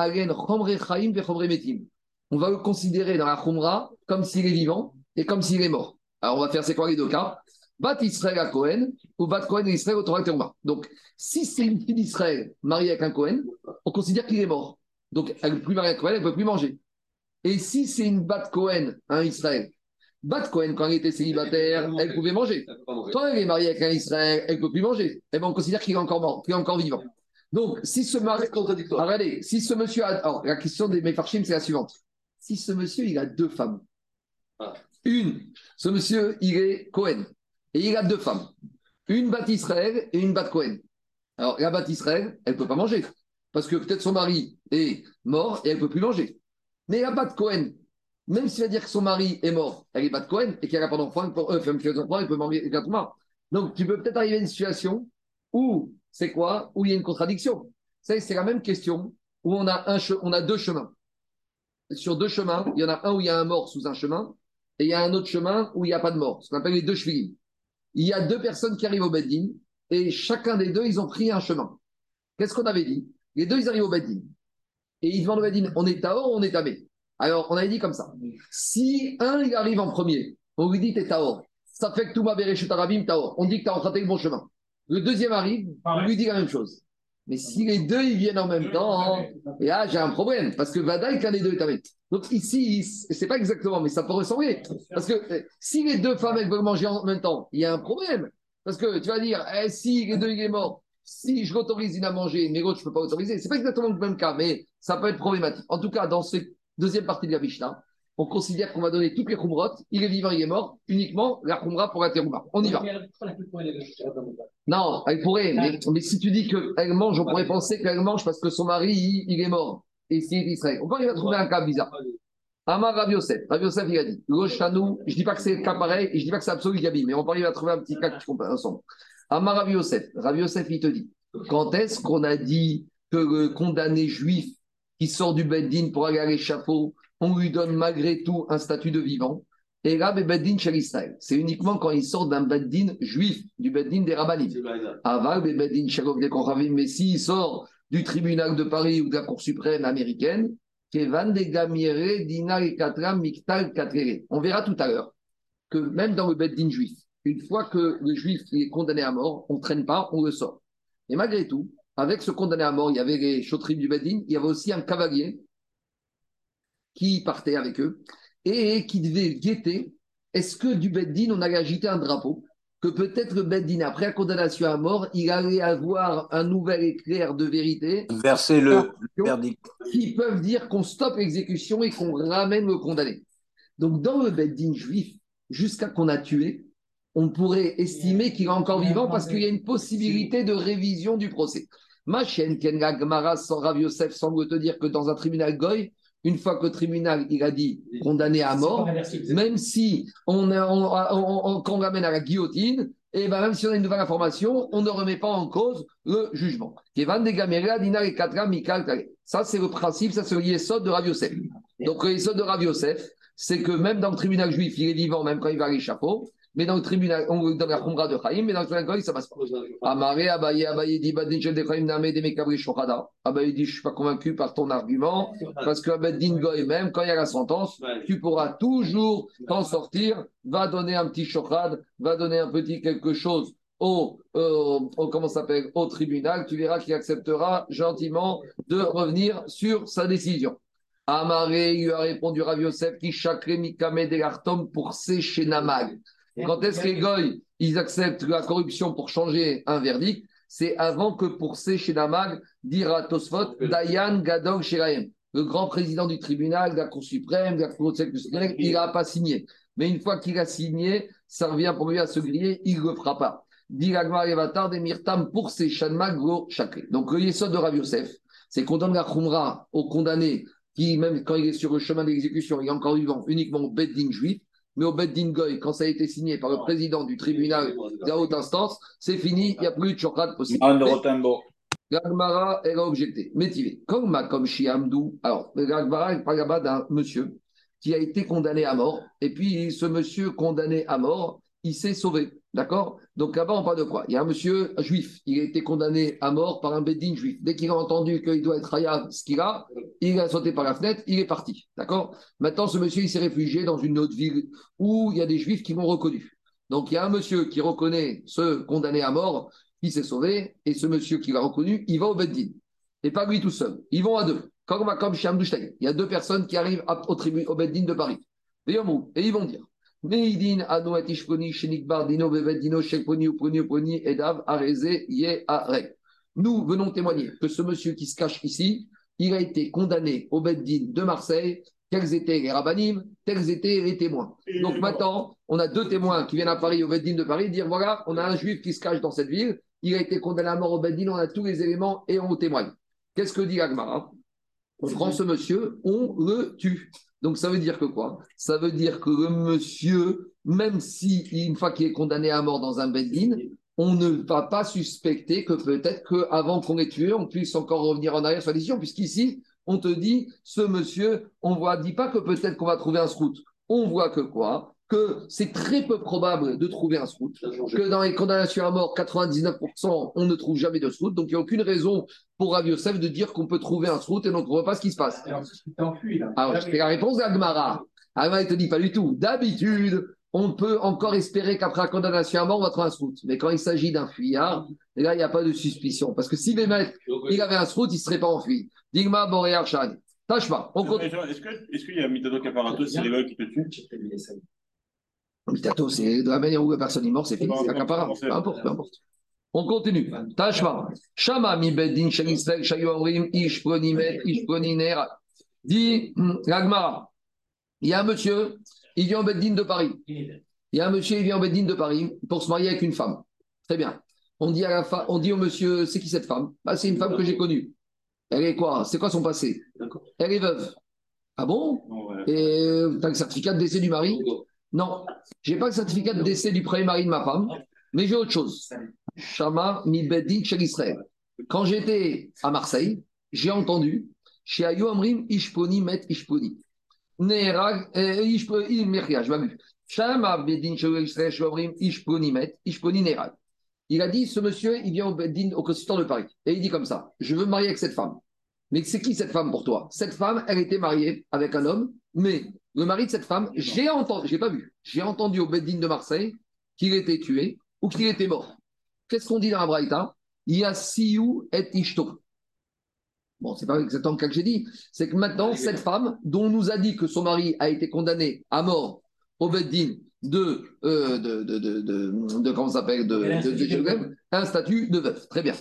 va le considérer dans la chomra comme s'il est vivant et comme s'il est mort. Alors, on va faire c'est quoi les deux cas? Bat Israël à Cohen ou Bat Cohen et Israël au Torah. Donc, si c'est une fille d'Israël mariée avec un Cohen, on considère qu'il est mort. Donc, elle ne peut plus marier avec Cohen, elle ne peut plus manger. Et si c'est une Bat Cohen, un Israël, Bat Cohen, quand elle était célibataire, elle pouvait manger. Quand elle est mariée avec un Israël, elle ne peut plus manger. Eh ben, on considère qu'il est encore mort, qu'il est encore vivant. Donc, si ce mari. Regardez, si ce monsieur a. Alors, la question des Mefarchim, c'est la suivante. Si ce monsieur, il a deux femmes. Ah. Une, ce monsieur, il est Cohen. Et il a deux femmes. Une Bat Israël et une Bat Cohen. Alors, la Bat Israël, elle ne peut pas manger. Parce que peut-être son mari est mort et elle ne peut plus manger. Mais la Bat Cohen, même s'il va dire que son mari est mort, elle est Bat Cohen et qu'elle n'a pas d'enfant, elle euh, femme qui a des enfants, elle peut. Donc, tu peux peut-être arriver à une situation où, c'est quoi? Où il y a une contradiction. C'est la même question où on a, un on a deux chemins. Sur deux chemins, il y en a un où il y a un mort sous un chemin et il y a un autre chemin où il n'y a pas de mort, ce qu'on appelle les deux chevilles. Il y a deux personnes qui arrivent au Beddin et chacun des deux, ils ont pris un chemin. Qu'est-ce qu'on avait dit? Les deux, ils arrivent au Beddin. Et ils demandent au Beddin, on est Taor ou on est Tamé Alors, on avait dit comme ça. Si un, il arrive en premier, on lui dit, t'es Taor. Ça fait que tout ma Arabim, Taor. On dit que tu as emprunté le bon chemin. Le deuxième arrive, on lui dit la même chose. Mais si les deux, ils viennent en même temps, j'ai un problème, parce que Vadaï, qu'un des deux est Tamé. Donc ici, c'est pas exactement, mais ça peut ressembler. Parce que euh, si les deux femmes, elles veulent manger en même temps, il y a un problème. Parce que tu vas dire, eh, si les deux, il est mort, si je l'autorise une à manger, mais l'autre, je peux pas autoriser. C'est pas exactement le même cas, mais ça peut être problématique. En tout cas, dans cette deuxième partie de la Mishnah, on considère qu'on va donner toutes les khumrot. Il est vivant, il est mort, uniquement la khumra pour la terouma. On y va. Non, elle pourrait, mais, mais si tu dis qu'elle mange, on pourrait penser qu'elle mange parce que son mari, il, il est mort. Et c'est Israël. Encore, il va trouver un cas bizarre. Amar Rav Yosef. Rav Yosef, il a dit Lochanou, je ne dis pas que c'est le cas pareil, et je ne dis pas que c'est absolu Gabi, mais on va, va trouver un petit cas qui compare ensemble. Amar Rav Yosef. Rav Yosef, il te dit quand est-ce qu'on a dit que le condamné juif qui sort du Beddin pour aller à l'échafaud, on lui donne malgré tout un statut de vivant Et là, Beddin Israël. C'est uniquement quand il sort d'un Beddin juif, du Beddin des Rabbanim. Aval, Beddin Shalom des mais s'il sort du tribunal de Paris ou de la Cour suprême américaine, Kevan de Gamire, Dina et Katram, Miktal, Katrere. On verra tout à l'heure que même dans le Beddin juif, une fois que le juif est condamné à mort, on ne traîne pas, on le sort. Et malgré tout, avec ce condamné à mort, il y avait les chautrines du Beddin, il y avait aussi un cavalier qui partait avec eux et qui devait guetter est-ce que du Beddin, on allait agiter un drapeau que peut-être le Beddin, après la condamnation à mort, il allait avoir un nouvel éclair de vérité? Verser le, le verdict. Qui peuvent dire qu'on stoppe l'exécution et qu'on ramène le condamné. Donc, dans le Beddin juif, jusqu'à qu'on a tué, on pourrait estimer qu'il est encore vivant parce qu'il y a une possibilité de révision du procès. Ma chienne, Ken Gmara, sans Rav Yosef, semble te dire que dans un tribunal Goy, une fois que le tribunal il a dit condamné à mort, même si on, a- on, on- on- qu'on l'amène à la guillotine, et ben même si on a une nouvelle information, on ne remet pas en cause le jugement. Ça, c'est le principe, ça, c'est le yesod de Rav Yosef. Donc, le yesod de Rav Yosef, c'est que même dans le tribunal juif, il est vivant, même quand il va à l'échafaud, mais dans le tribunal, on, dans la Khumra de Chaim, mais dans le tribunal ça passe pas. Amaré, Abaye, Abaye dit, Badin, Chef de Chaim, Namé, Demekabri. Abaye dit, je suis pas convaincu par ton argument, parce que Abedin Goy, même quand il y a la sentence, tu pourras toujours t'en sortir, va donner un petit shochad, va donner un petit quelque chose au, euh, au- comment s'appelle, au tribunal, tu verras qu'il acceptera gentiment de revenir sur sa décision. Amaré lui a répondu Rav Yosef qui chakre mikame de pour sécher Namag. Quand est-ce que les goy, ils acceptent la corruption pour changer un verdict? C'est avant que pour sécher Namag, dira Tosfot, Dayan Gadol Shiraem. Le grand président du tribunal, de la Cour suprême, de la Cour constitutionnelle, il n'a pas signé. Mais une fois qu'il a signé, ça revient pour lui à se griller, il ne le fera pas. De. Donc le yesod de Rav Yosef, c'est qu'on donne la Khumra au condamné qui, même quand il est sur le chemin d'exécution, il est encore vivant uniquement au Beddin juif, mais au Beddin Goy, quand ça a été signé par le président du tribunal de la haute instance, c'est fini, il n'y a plus de chokrat possible. Gagmara, elle a objecté. Métivé. Comme Makom Shiamdou. Alors, Gagmara, elle parle là-bas d'un monsieur qui a été condamné à mort. Et puis, ce monsieur condamné à mort, il s'est sauvé. D'accord? Donc là-bas, on parle de quoi? Il y a un monsieur juif. Il a été condamné à mort par un bédine juif. Dès qu'il a entendu qu'il doit être hayav, ce qu'il a, il a sauté par la fenêtre, il est parti. D'accord? Maintenant, ce monsieur, il s'est réfugié dans une autre ville où il y a des juifs qui l'ont reconnu. Donc, il y a un monsieur qui reconnaît ce condamné à mort, il s'est sauvé, et ce monsieur qui l'a reconnu, il va au Beddin. Et pas lui tout seul. Ils vont à deux. Comme comme chez. Il y a deux personnes qui arrivent au, tribu, au Beddin de Paris. Et ils vont dire Meidin, Ano, et Ishponi, Shenikbar, Dino, Bevedino, Shekponi, Uponi, Uponi, Edav, Areze, Ye, Arek. Nous venons témoigner que ce monsieur qui se cache ici, il a été condamné au Beddin de Marseille. Quels étaient les rabbinim, quels étaient les témoins. Donc maintenant, on a deux témoins qui viennent à Paris, au Beddin de Paris, dire voilà, on a un juif qui se cache dans cette ville, il a été condamné à mort au Beddin, on a tous les éléments et on témoigne. Qu'est-ce que dit Agmara On prend ce monsieur, on le tue. Donc ça veut dire que quoi? Ça veut dire que le monsieur, même si une fois qu'il est condamné à mort dans un Beddin, on ne va pas suspecter que peut-être qu'avant qu'on l'ait tué, on puisse encore revenir en arrière sur la décision, puisqu'ici, on te dit, ce monsieur, on ne dit pas que peut-être qu'on va trouver un scout. On voit que quoi? Que c'est très peu probable de trouver un scout. Que dans les condamnations à mort, 99%, on ne trouve jamais de scout. Donc il n'y a aucune raison pour Rav Yosef de dire qu'on peut trouver un scout et on ne trouve pas ce qui se passe. Alors, c'est la réponse d'Agmara. Agmara, il te dit pas du tout. D'habitude, on peut encore espérer qu'après la condamnation à mort, on va trouver un scout. Mais quand il s'agit d'un fuyard, là, il n'y a pas de suspicion. Parce que si Bémet, il avait un scout, il ne serait pas enfui. Digma, Boréar, Shad. Tâche pas. On continue. Est-ce qu'il y a Mitado Caparato, c'est les gars qui te tuent Mitato, c'est de la manière où la personne est morte, c'est fini, Bon, c'est bon, accaparant. bon, Peu importe, peu importe. On continue. Tashma. Shama mi bedin shenisrael shayorim ish pronimet ish proniner. Dit l'Agmara. Il y a un monsieur, il vient en beddin de Paris. Il y a un monsieur, il vient en beddin de Paris pour se marier avec une femme. Très bien. On dit, à la fa- on dit au monsieur, c'est qui cette femme? Bah, C'est une femme que j'ai connue. Elle est quoi? C'est quoi son passé? Elle est veuve. Ah bon? Et tu as le certificat de décès du mari? Non, j'ai pas le certificat de décès du premier mari de ma femme, mais j'ai autre chose. Shama mi bedin shel Israël. Quand j'étais à Marseille, j'ai entendu chez Ayo Amrim Ishponi met Ishponi. Neerag euh, Ishpo- il- Merkia, je. Shama bedin shel Amrim Ishponi met Ishponi Neerag. Il a dit ce monsieur, il vient au bedin au consistoire de Paris et il dit comme ça je veux me marier avec cette femme. Mais c'est qui cette femme pour toi? Cette femme, elle était mariée avec un homme, mais le mari de cette femme, j'ai entendu, j'ai pas vu, j'ai entendu au Beddin de Marseille qu'il était tué ou qu'il était mort. Qu'est-ce qu'on dit dans la Braïta? Il y a Siou et Ishto. Bon, c'est pas exactement le cas que j'ai dit. C'est que maintenant, cette femme, dont on nous a dit que son mari a été condamné à mort au Beddin de, euh, de, de, de, de, de- comment s'appelle, de, de, un statut de veuf. Très bien.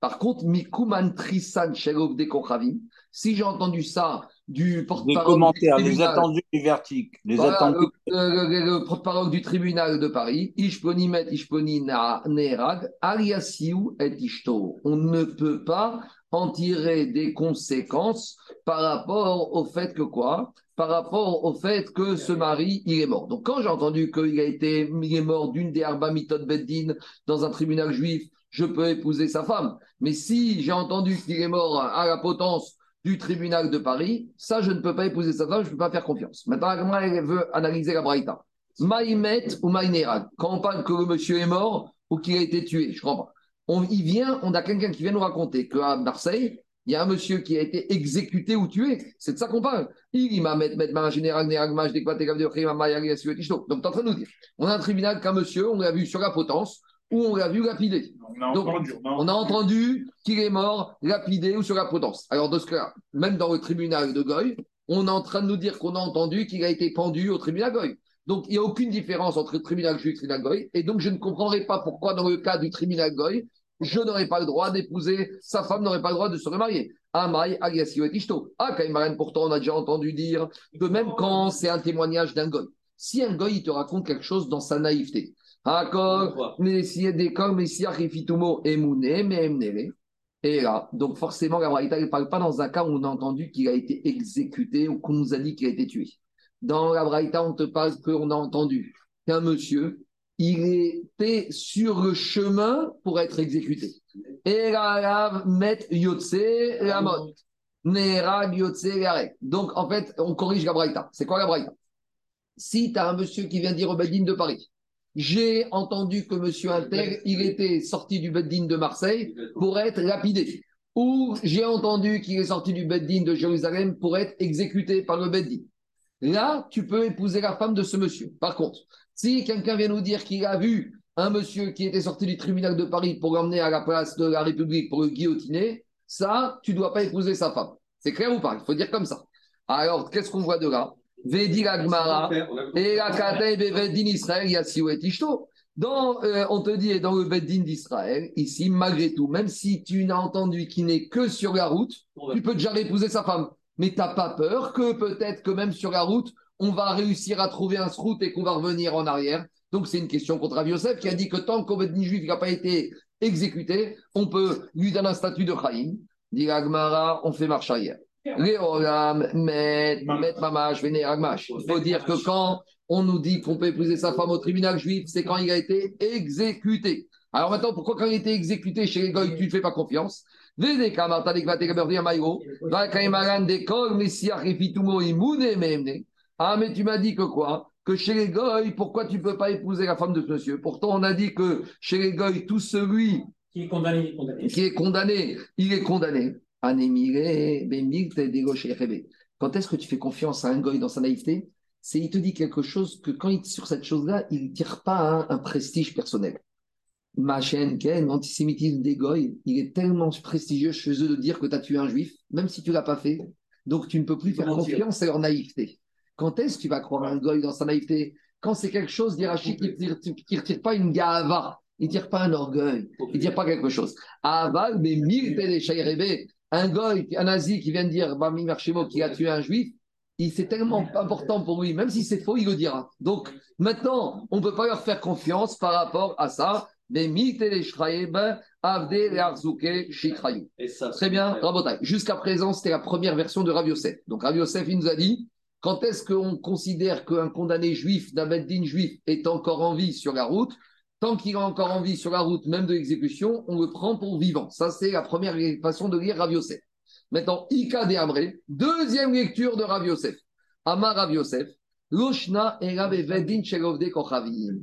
Par contre, Mikuman Trisan Shelov de Kochavim, si j'ai entendu ça du porte-parole du commentaires, les attendus du vertic. Les voilà, attendus. le, le- le- le porte-parole du tribunal de Paris, Ishponi met Ishponi neerag, aliasiu et ishto. On ne peut pas en tirer des conséquences par rapport au fait que quoi? Par rapport au fait que ce mari, il est mort. Donc quand j'ai entendu qu'il a été, il est mort d'une des Arba Mitot Beddin dans un tribunal juif, je peux épouser sa femme. Mais si j'ai entendu qu'il est mort à la potence du tribunal de Paris, ça, je ne peux pas épouser sa femme, je ne peux pas faire confiance. Maintenant, elle veut analyser la Braïta. Maïmet ou Maïnerag. Quand on parle que le monsieur est mort ou qu'il a été tué, je comprends pas. On, il vient, on a quelqu'un qui vient nous raconter qu'à Marseille, il y a un monsieur qui a été exécuté ou tué. C'est de ça qu'on parle. Il m'a. Donc, tu es en train de nous dire, on a un tribunal qu'un monsieur, on l'a vu sur la potence ou on l'a vu lapidé. On a Donc, entendu. On a entendu qu'il est mort, lapidé ou sur la potence. Alors, dans ce cas, même dans le tribunal de Goy, on est en train de nous dire qu'on a entendu qu'il a été pendu au tribunal Goy. Donc, il n'y a aucune différence entre le tribunal juif et le tribunal Goy. Et donc, je ne comprendrai pas pourquoi, dans le cas du tribunal Goy, je n'aurais pas le droit d'épouser, sa femme n'aurait pas le droit de se remarier. Amai, alias. Ah, Kaimaren, pourtant, on a déjà entendu dire que même quand c'est un témoignage d'un Goy, si un Goy il te raconte quelque chose dans sa naïveté, Et là, donc forcément, la Braïta ne parle pas dans un cas où on a entendu qu'il a été exécuté ou qu'on nous a dit qu'il a été tué. Dans la Braïta, on te parle qu'on a entendu qu'un monsieur, il était sur le chemin pour être exécuté. Et là, met Yotse la mode. Yotse Yarek. Donc, en fait, on corrige la Braïta. C'est quoi la Braïta? Si tu as un monsieur qui vient dire au Bedin de Paris, j'ai entendu que monsieur Inter, il était sorti du Beddin de Marseille pour être lapidé. Ou j'ai entendu qu'il est sorti du Beddin de Jérusalem pour être exécuté par le Beddin. Là, tu peux épouser la femme de ce monsieur. Par contre, si quelqu'un vient nous dire qu'il a vu un monsieur qui était sorti du tribunal de Paris pour l'emmener à la place de la République pour le guillotiner, ça, tu ne dois pas épouser sa femme. C'est clair ou pas? Il faut dire comme ça. Alors, qu'est-ce qu'on voit de là? Et la. Dans, euh, on te dit, dans le Beddin d'Israël, ici, malgré tout, même si tu n'as entendu qu'il n'est que sur la route, tu peux déjà épouser sa femme. Mais tu n'as pas peur que peut-être que même sur la route, on va réussir à trouver un route et qu'on va revenir en arrière? Donc c'est une question contre Yosef qui a dit que tant qu'au Beddin juif n'a pas été exécuté, on peut lui donner un statut de Chaim. Dit on fait marche arrière. Il faut dire que quand on nous dit qu'on peut épouser sa femme au tribunal juif, c'est quand il a été exécuté. Alors maintenant, pourquoi quand il a été exécuté chez les Goy, tu ne fais pas confiance? Ah, mais tu m'as dit que quoi? Que chez les Goy, pourquoi tu ne peux pas épouser la femme de ce monsieur? Pourtant, on a dit que chez les Goy, tout celui Qui est condamné, il est condamné. qui est condamné, il est condamné. Quand est-ce que tu fais confiance à un goy dans sa naïveté C'est il te dit quelque chose que quand il sur cette chose-là, il ne tire pas un, un prestige personnel. Ma chaîne, l'antisémitisme des goy, il est tellement prestigieux chez eux de dire que tu as tué un juif, même si tu ne l'as pas fait. Donc tu ne peux plus faire confiance à leur naïveté. Quand est-ce que tu vas croire à un goy dans sa naïveté Quand c'est quelque chose d'Irachi qui ne retire pas une gava, il ne tire pas un orgueil, il ne tire pas quelque chose. Aval, mais mille un goy, un nazi qui vient de dire, Bami Marchemo, qui a tué un juif, il c'est tellement important pour lui, même si c'est faux, il le dira. Donc maintenant, on ne peut pas leur faire confiance par rapport à ça. Mais Très bien, Rabotai. Jusqu'à présent, c'était la première version de Rav Yosef. Donc Rav Yosef, il nous a dit, quand est-ce qu'on considère qu'un condamné juif, d'un juif, est encore en vie sur la route? Tant qu'il est encore en vie sur la route, même de l'exécution, on le prend pour vivant. Ça, c'est la première façon de lire Rav Yosef. Maintenant, Ika de Amré, deuxième lecture de Rav Yosef. Amar Rav Yosef, Loshna et Rav Shelovde Kochavim.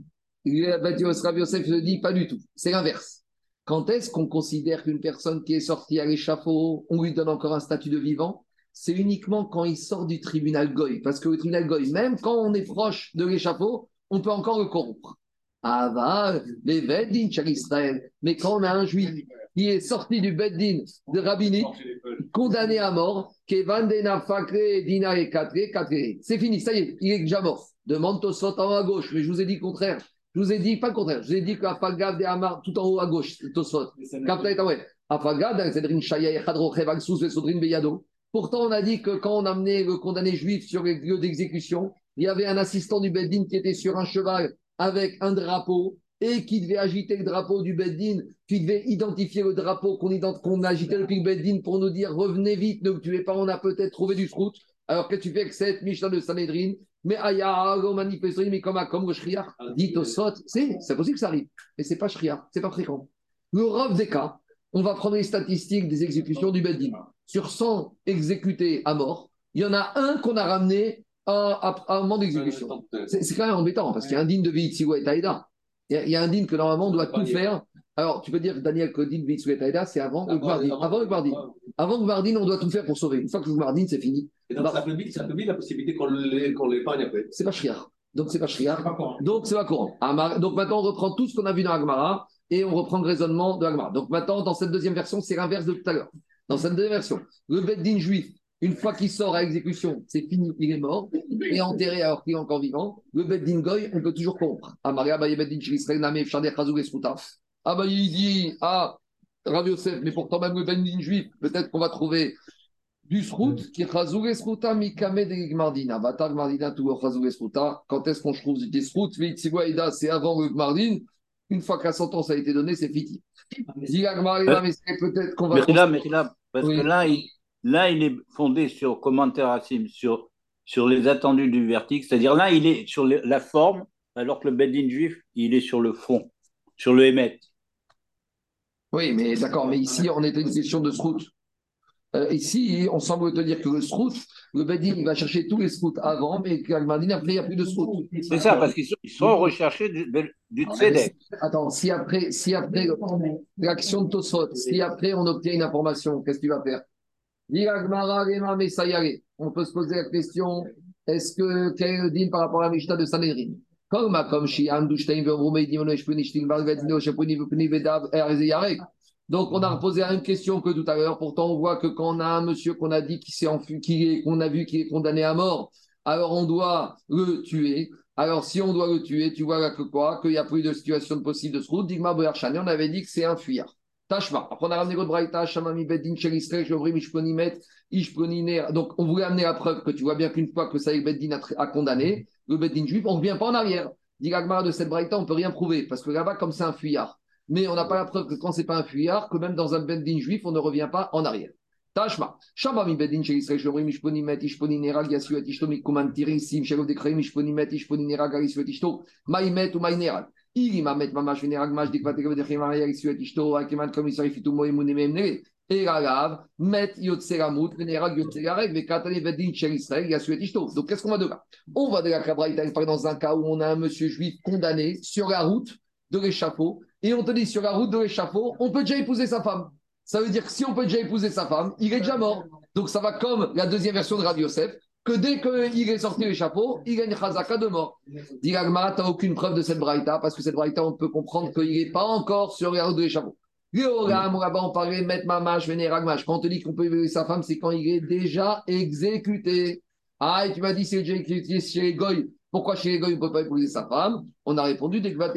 Rav Yosef ne dit pas du tout. C'est l'inverse. Quand est-ce qu'on considère qu'une personne qui est sortie à l'échafaud, on lui donne encore un statut de vivant? C'est uniquement quand il sort du tribunal Goy. Parce que le tribunal Goy, même quand on est proche de l'échafaud, on peut encore le corrompre. Aval, les Beddin chez Israël. Mais quand on a un juif qui est sorti du Beddin de rabbinique, condamné à mort, Kevan Dena Fakre, Dina et Katre, Katre. c'est fini, ça y est, il est déjà mort. Demande Tosot en haut à gauche. Mais je vous ai dit le contraire. Je vous ai dit pas le contraire. Je vous ai dit que Afagav de Amar tout en haut à gauche, Tosot. Pourtant, on a dit que quand on amenait le condamné juif sur les lieux d'exécution, il y avait un assistant du Beddin qui était sur un cheval avec un drapeau et qui devait agiter le drapeau du Beddin, qui devait identifier le drapeau qu'on qu agitait le Beddin pour nous dire revenez vite, ne tuez pas, on a peut-être trouvé du scout. Alors que tu fais avec cette Mishnah de Sanhedrin Mais Aya, manifesté, mais comme, comme le Shriar, dit au Sot, c'est possible que ça arrive, mais c'est pas Shriar, c'est pas fréquent. Le Rav des cas, on va prendre les statistiques des exécutions du Beddin. Sur 100 exécutés à mort, il y en a un qu'on a ramené à, un moment d'exécution. C'est quand même embêtant parce qu'il y a un digne de Vitsiwa et Taïda. Il y, a un digne que normalement on doit tout faire. Alors, tu peux dire, Daniel, que digne Vitsiwa et Taïda, c'est avant le Gvardin. Avant le Gvardin. Avant le Gvardin, on doit tout faire pour sauver. Une fois que le Gvardin, c'est fini. Et donc, ça affaiblit, ça la possibilité qu'on l'épargne après. C'est pas Shriar. Donc, c'est pas Shriar. Donc, c'est pas courant. Donc, maintenant, on reprend tout ce qu'on a vu dans Agmara et on reprend le raisonnement de Agmara. Donc, maintenant, dans cette deuxième version, c'est l'inverse de tout à l'heure. Dans cette deuxième version, le Beddin juif une fois qu'il sort à exécution, c'est fini, il est mort, et enterré alors qu'il est encore vivant. Le Beddin Goy, on peut toujours comprendre. Ah, Maria Beddin Ah, bah, il dit, ah, Rav Yosef, mais pourtant, même le Beddin juif, peut-être qu'on va trouver du srout qui est Chazouge Sruta, Mikame de Gmardina. Batar Gmardina, tout Chazouge Sruta. Quand est-ce qu'on trouve des srout Veitsigwaïda, c'est avant le Gmardin. Une fois que la sentence a été donnée, c'est fini. Dis Gmardina, mais c'est peut-être qu'on va. Mais là, parce que là, il Là, il est fondé sur commentaire Racine, sur, sur les attendus du vertique. C'est-à-dire là, il est sur la forme, alors que le Bedin juif, il est sur le fond, sur le Hémet. Oui, mais d'accord, mais ici, on est une question de srout. Euh, ici, on semble te dire que le srout, le Bedin, il va chercher tous les scouts avant, mais qu'Almadine, après, il n'y a plus de srout. C'est ça, parce qu'ils sont, recherchés du, du Attends, si après, si après l'action de Tosot, si après on obtient une information, qu'est-ce que tu vas faire? On peut se poser la question est-ce que quel est le din par rapport à la Mishnah de Sanhedrin? Donc, on a reposé la même question que tout à l'heure. Pourtant, on voit que quand on a un monsieur qu'on a dit qui s'est enfui, qu'on a vu qu'il est condamné à mort, alors on doit le tuer. Alors, si on doit le tuer, tu vois là que quoi? Qu'il n'y a plus de situation possible de ce route. Digma on avait dit que c'est un fuyard. Tashma. Après, on a ramené l'autre braïta, Shamami Beddin, Chelistre, Jovrim, Ishponimet, Ishponiner. Donc, on voulait amener la preuve que tu vois bien qu'une fois que Saïd Beddin a, condamné, le Beddin juif, on ne revient pas en arrière. Dit de cette braïta, on ne peut rien prouver, parce que là-bas, comme c'est un fuyard. Mais on n'a pas la preuve que quand c'est pas un fuyard, que même dans un Beddin juif, on ne revient pas en arrière. Tashma. Shamami Beddin, Chelistre, Jovrim, Ishponimet, Ishponinera, Gassiu, Ishto, Mikuman, Tirissim, Shelov de Kreim, Ishponimet, Ishponinera, Garissu, Ishto, Maimet ou Maineral. Et la lave, met yotseramut, vénéral yotserarek, vekatane vedin chez Israël, yasuet ishto. Donc qu'est-ce qu'on va de là On va de la Kabraïta, dans un cas où on a un monsieur juif condamné sur la route de l'échafaud, et on te dit sur la route de l'échafaud, on peut déjà épouser sa femme. Ça veut dire que si on peut déjà épouser sa femme, il est déjà mort. Donc ça va comme la deuxième version de Radio Yosef, que dès qu'il est sorti le chapeau, il gagne chazaka de mort. Dit Agmara, tu n'as aucune preuve de cette braïta, parce que cette braïta, on peut comprendre qu'il n'est pas encore sur la route de. Là-bas, on parlait mettre mamash, vénéragmash. Quand on te dit qu'on peut élever sa femme, c'est quand il est déjà exécuté. Ah, et tu m'as dit, c'est déjà exécuté chez les goy. Pourquoi chez les goy, on ne peut pas épouser sa femme? On a répondu, dès que va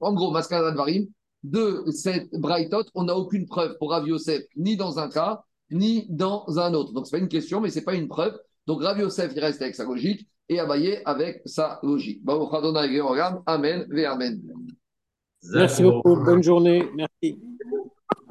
En gros, Mascara Varim, de cette Brightot, on n'a aucune preuve pour Rav Yosef, ni dans un cas, ni dans un autre. Donc, ce n'est pas une question, mais ce n'est pas une preuve. Donc, Rav Yosef, il reste avec sa logique et Abaye avec sa logique. Amen, Amen. Merci beaucoup. Bonne journée. Merci.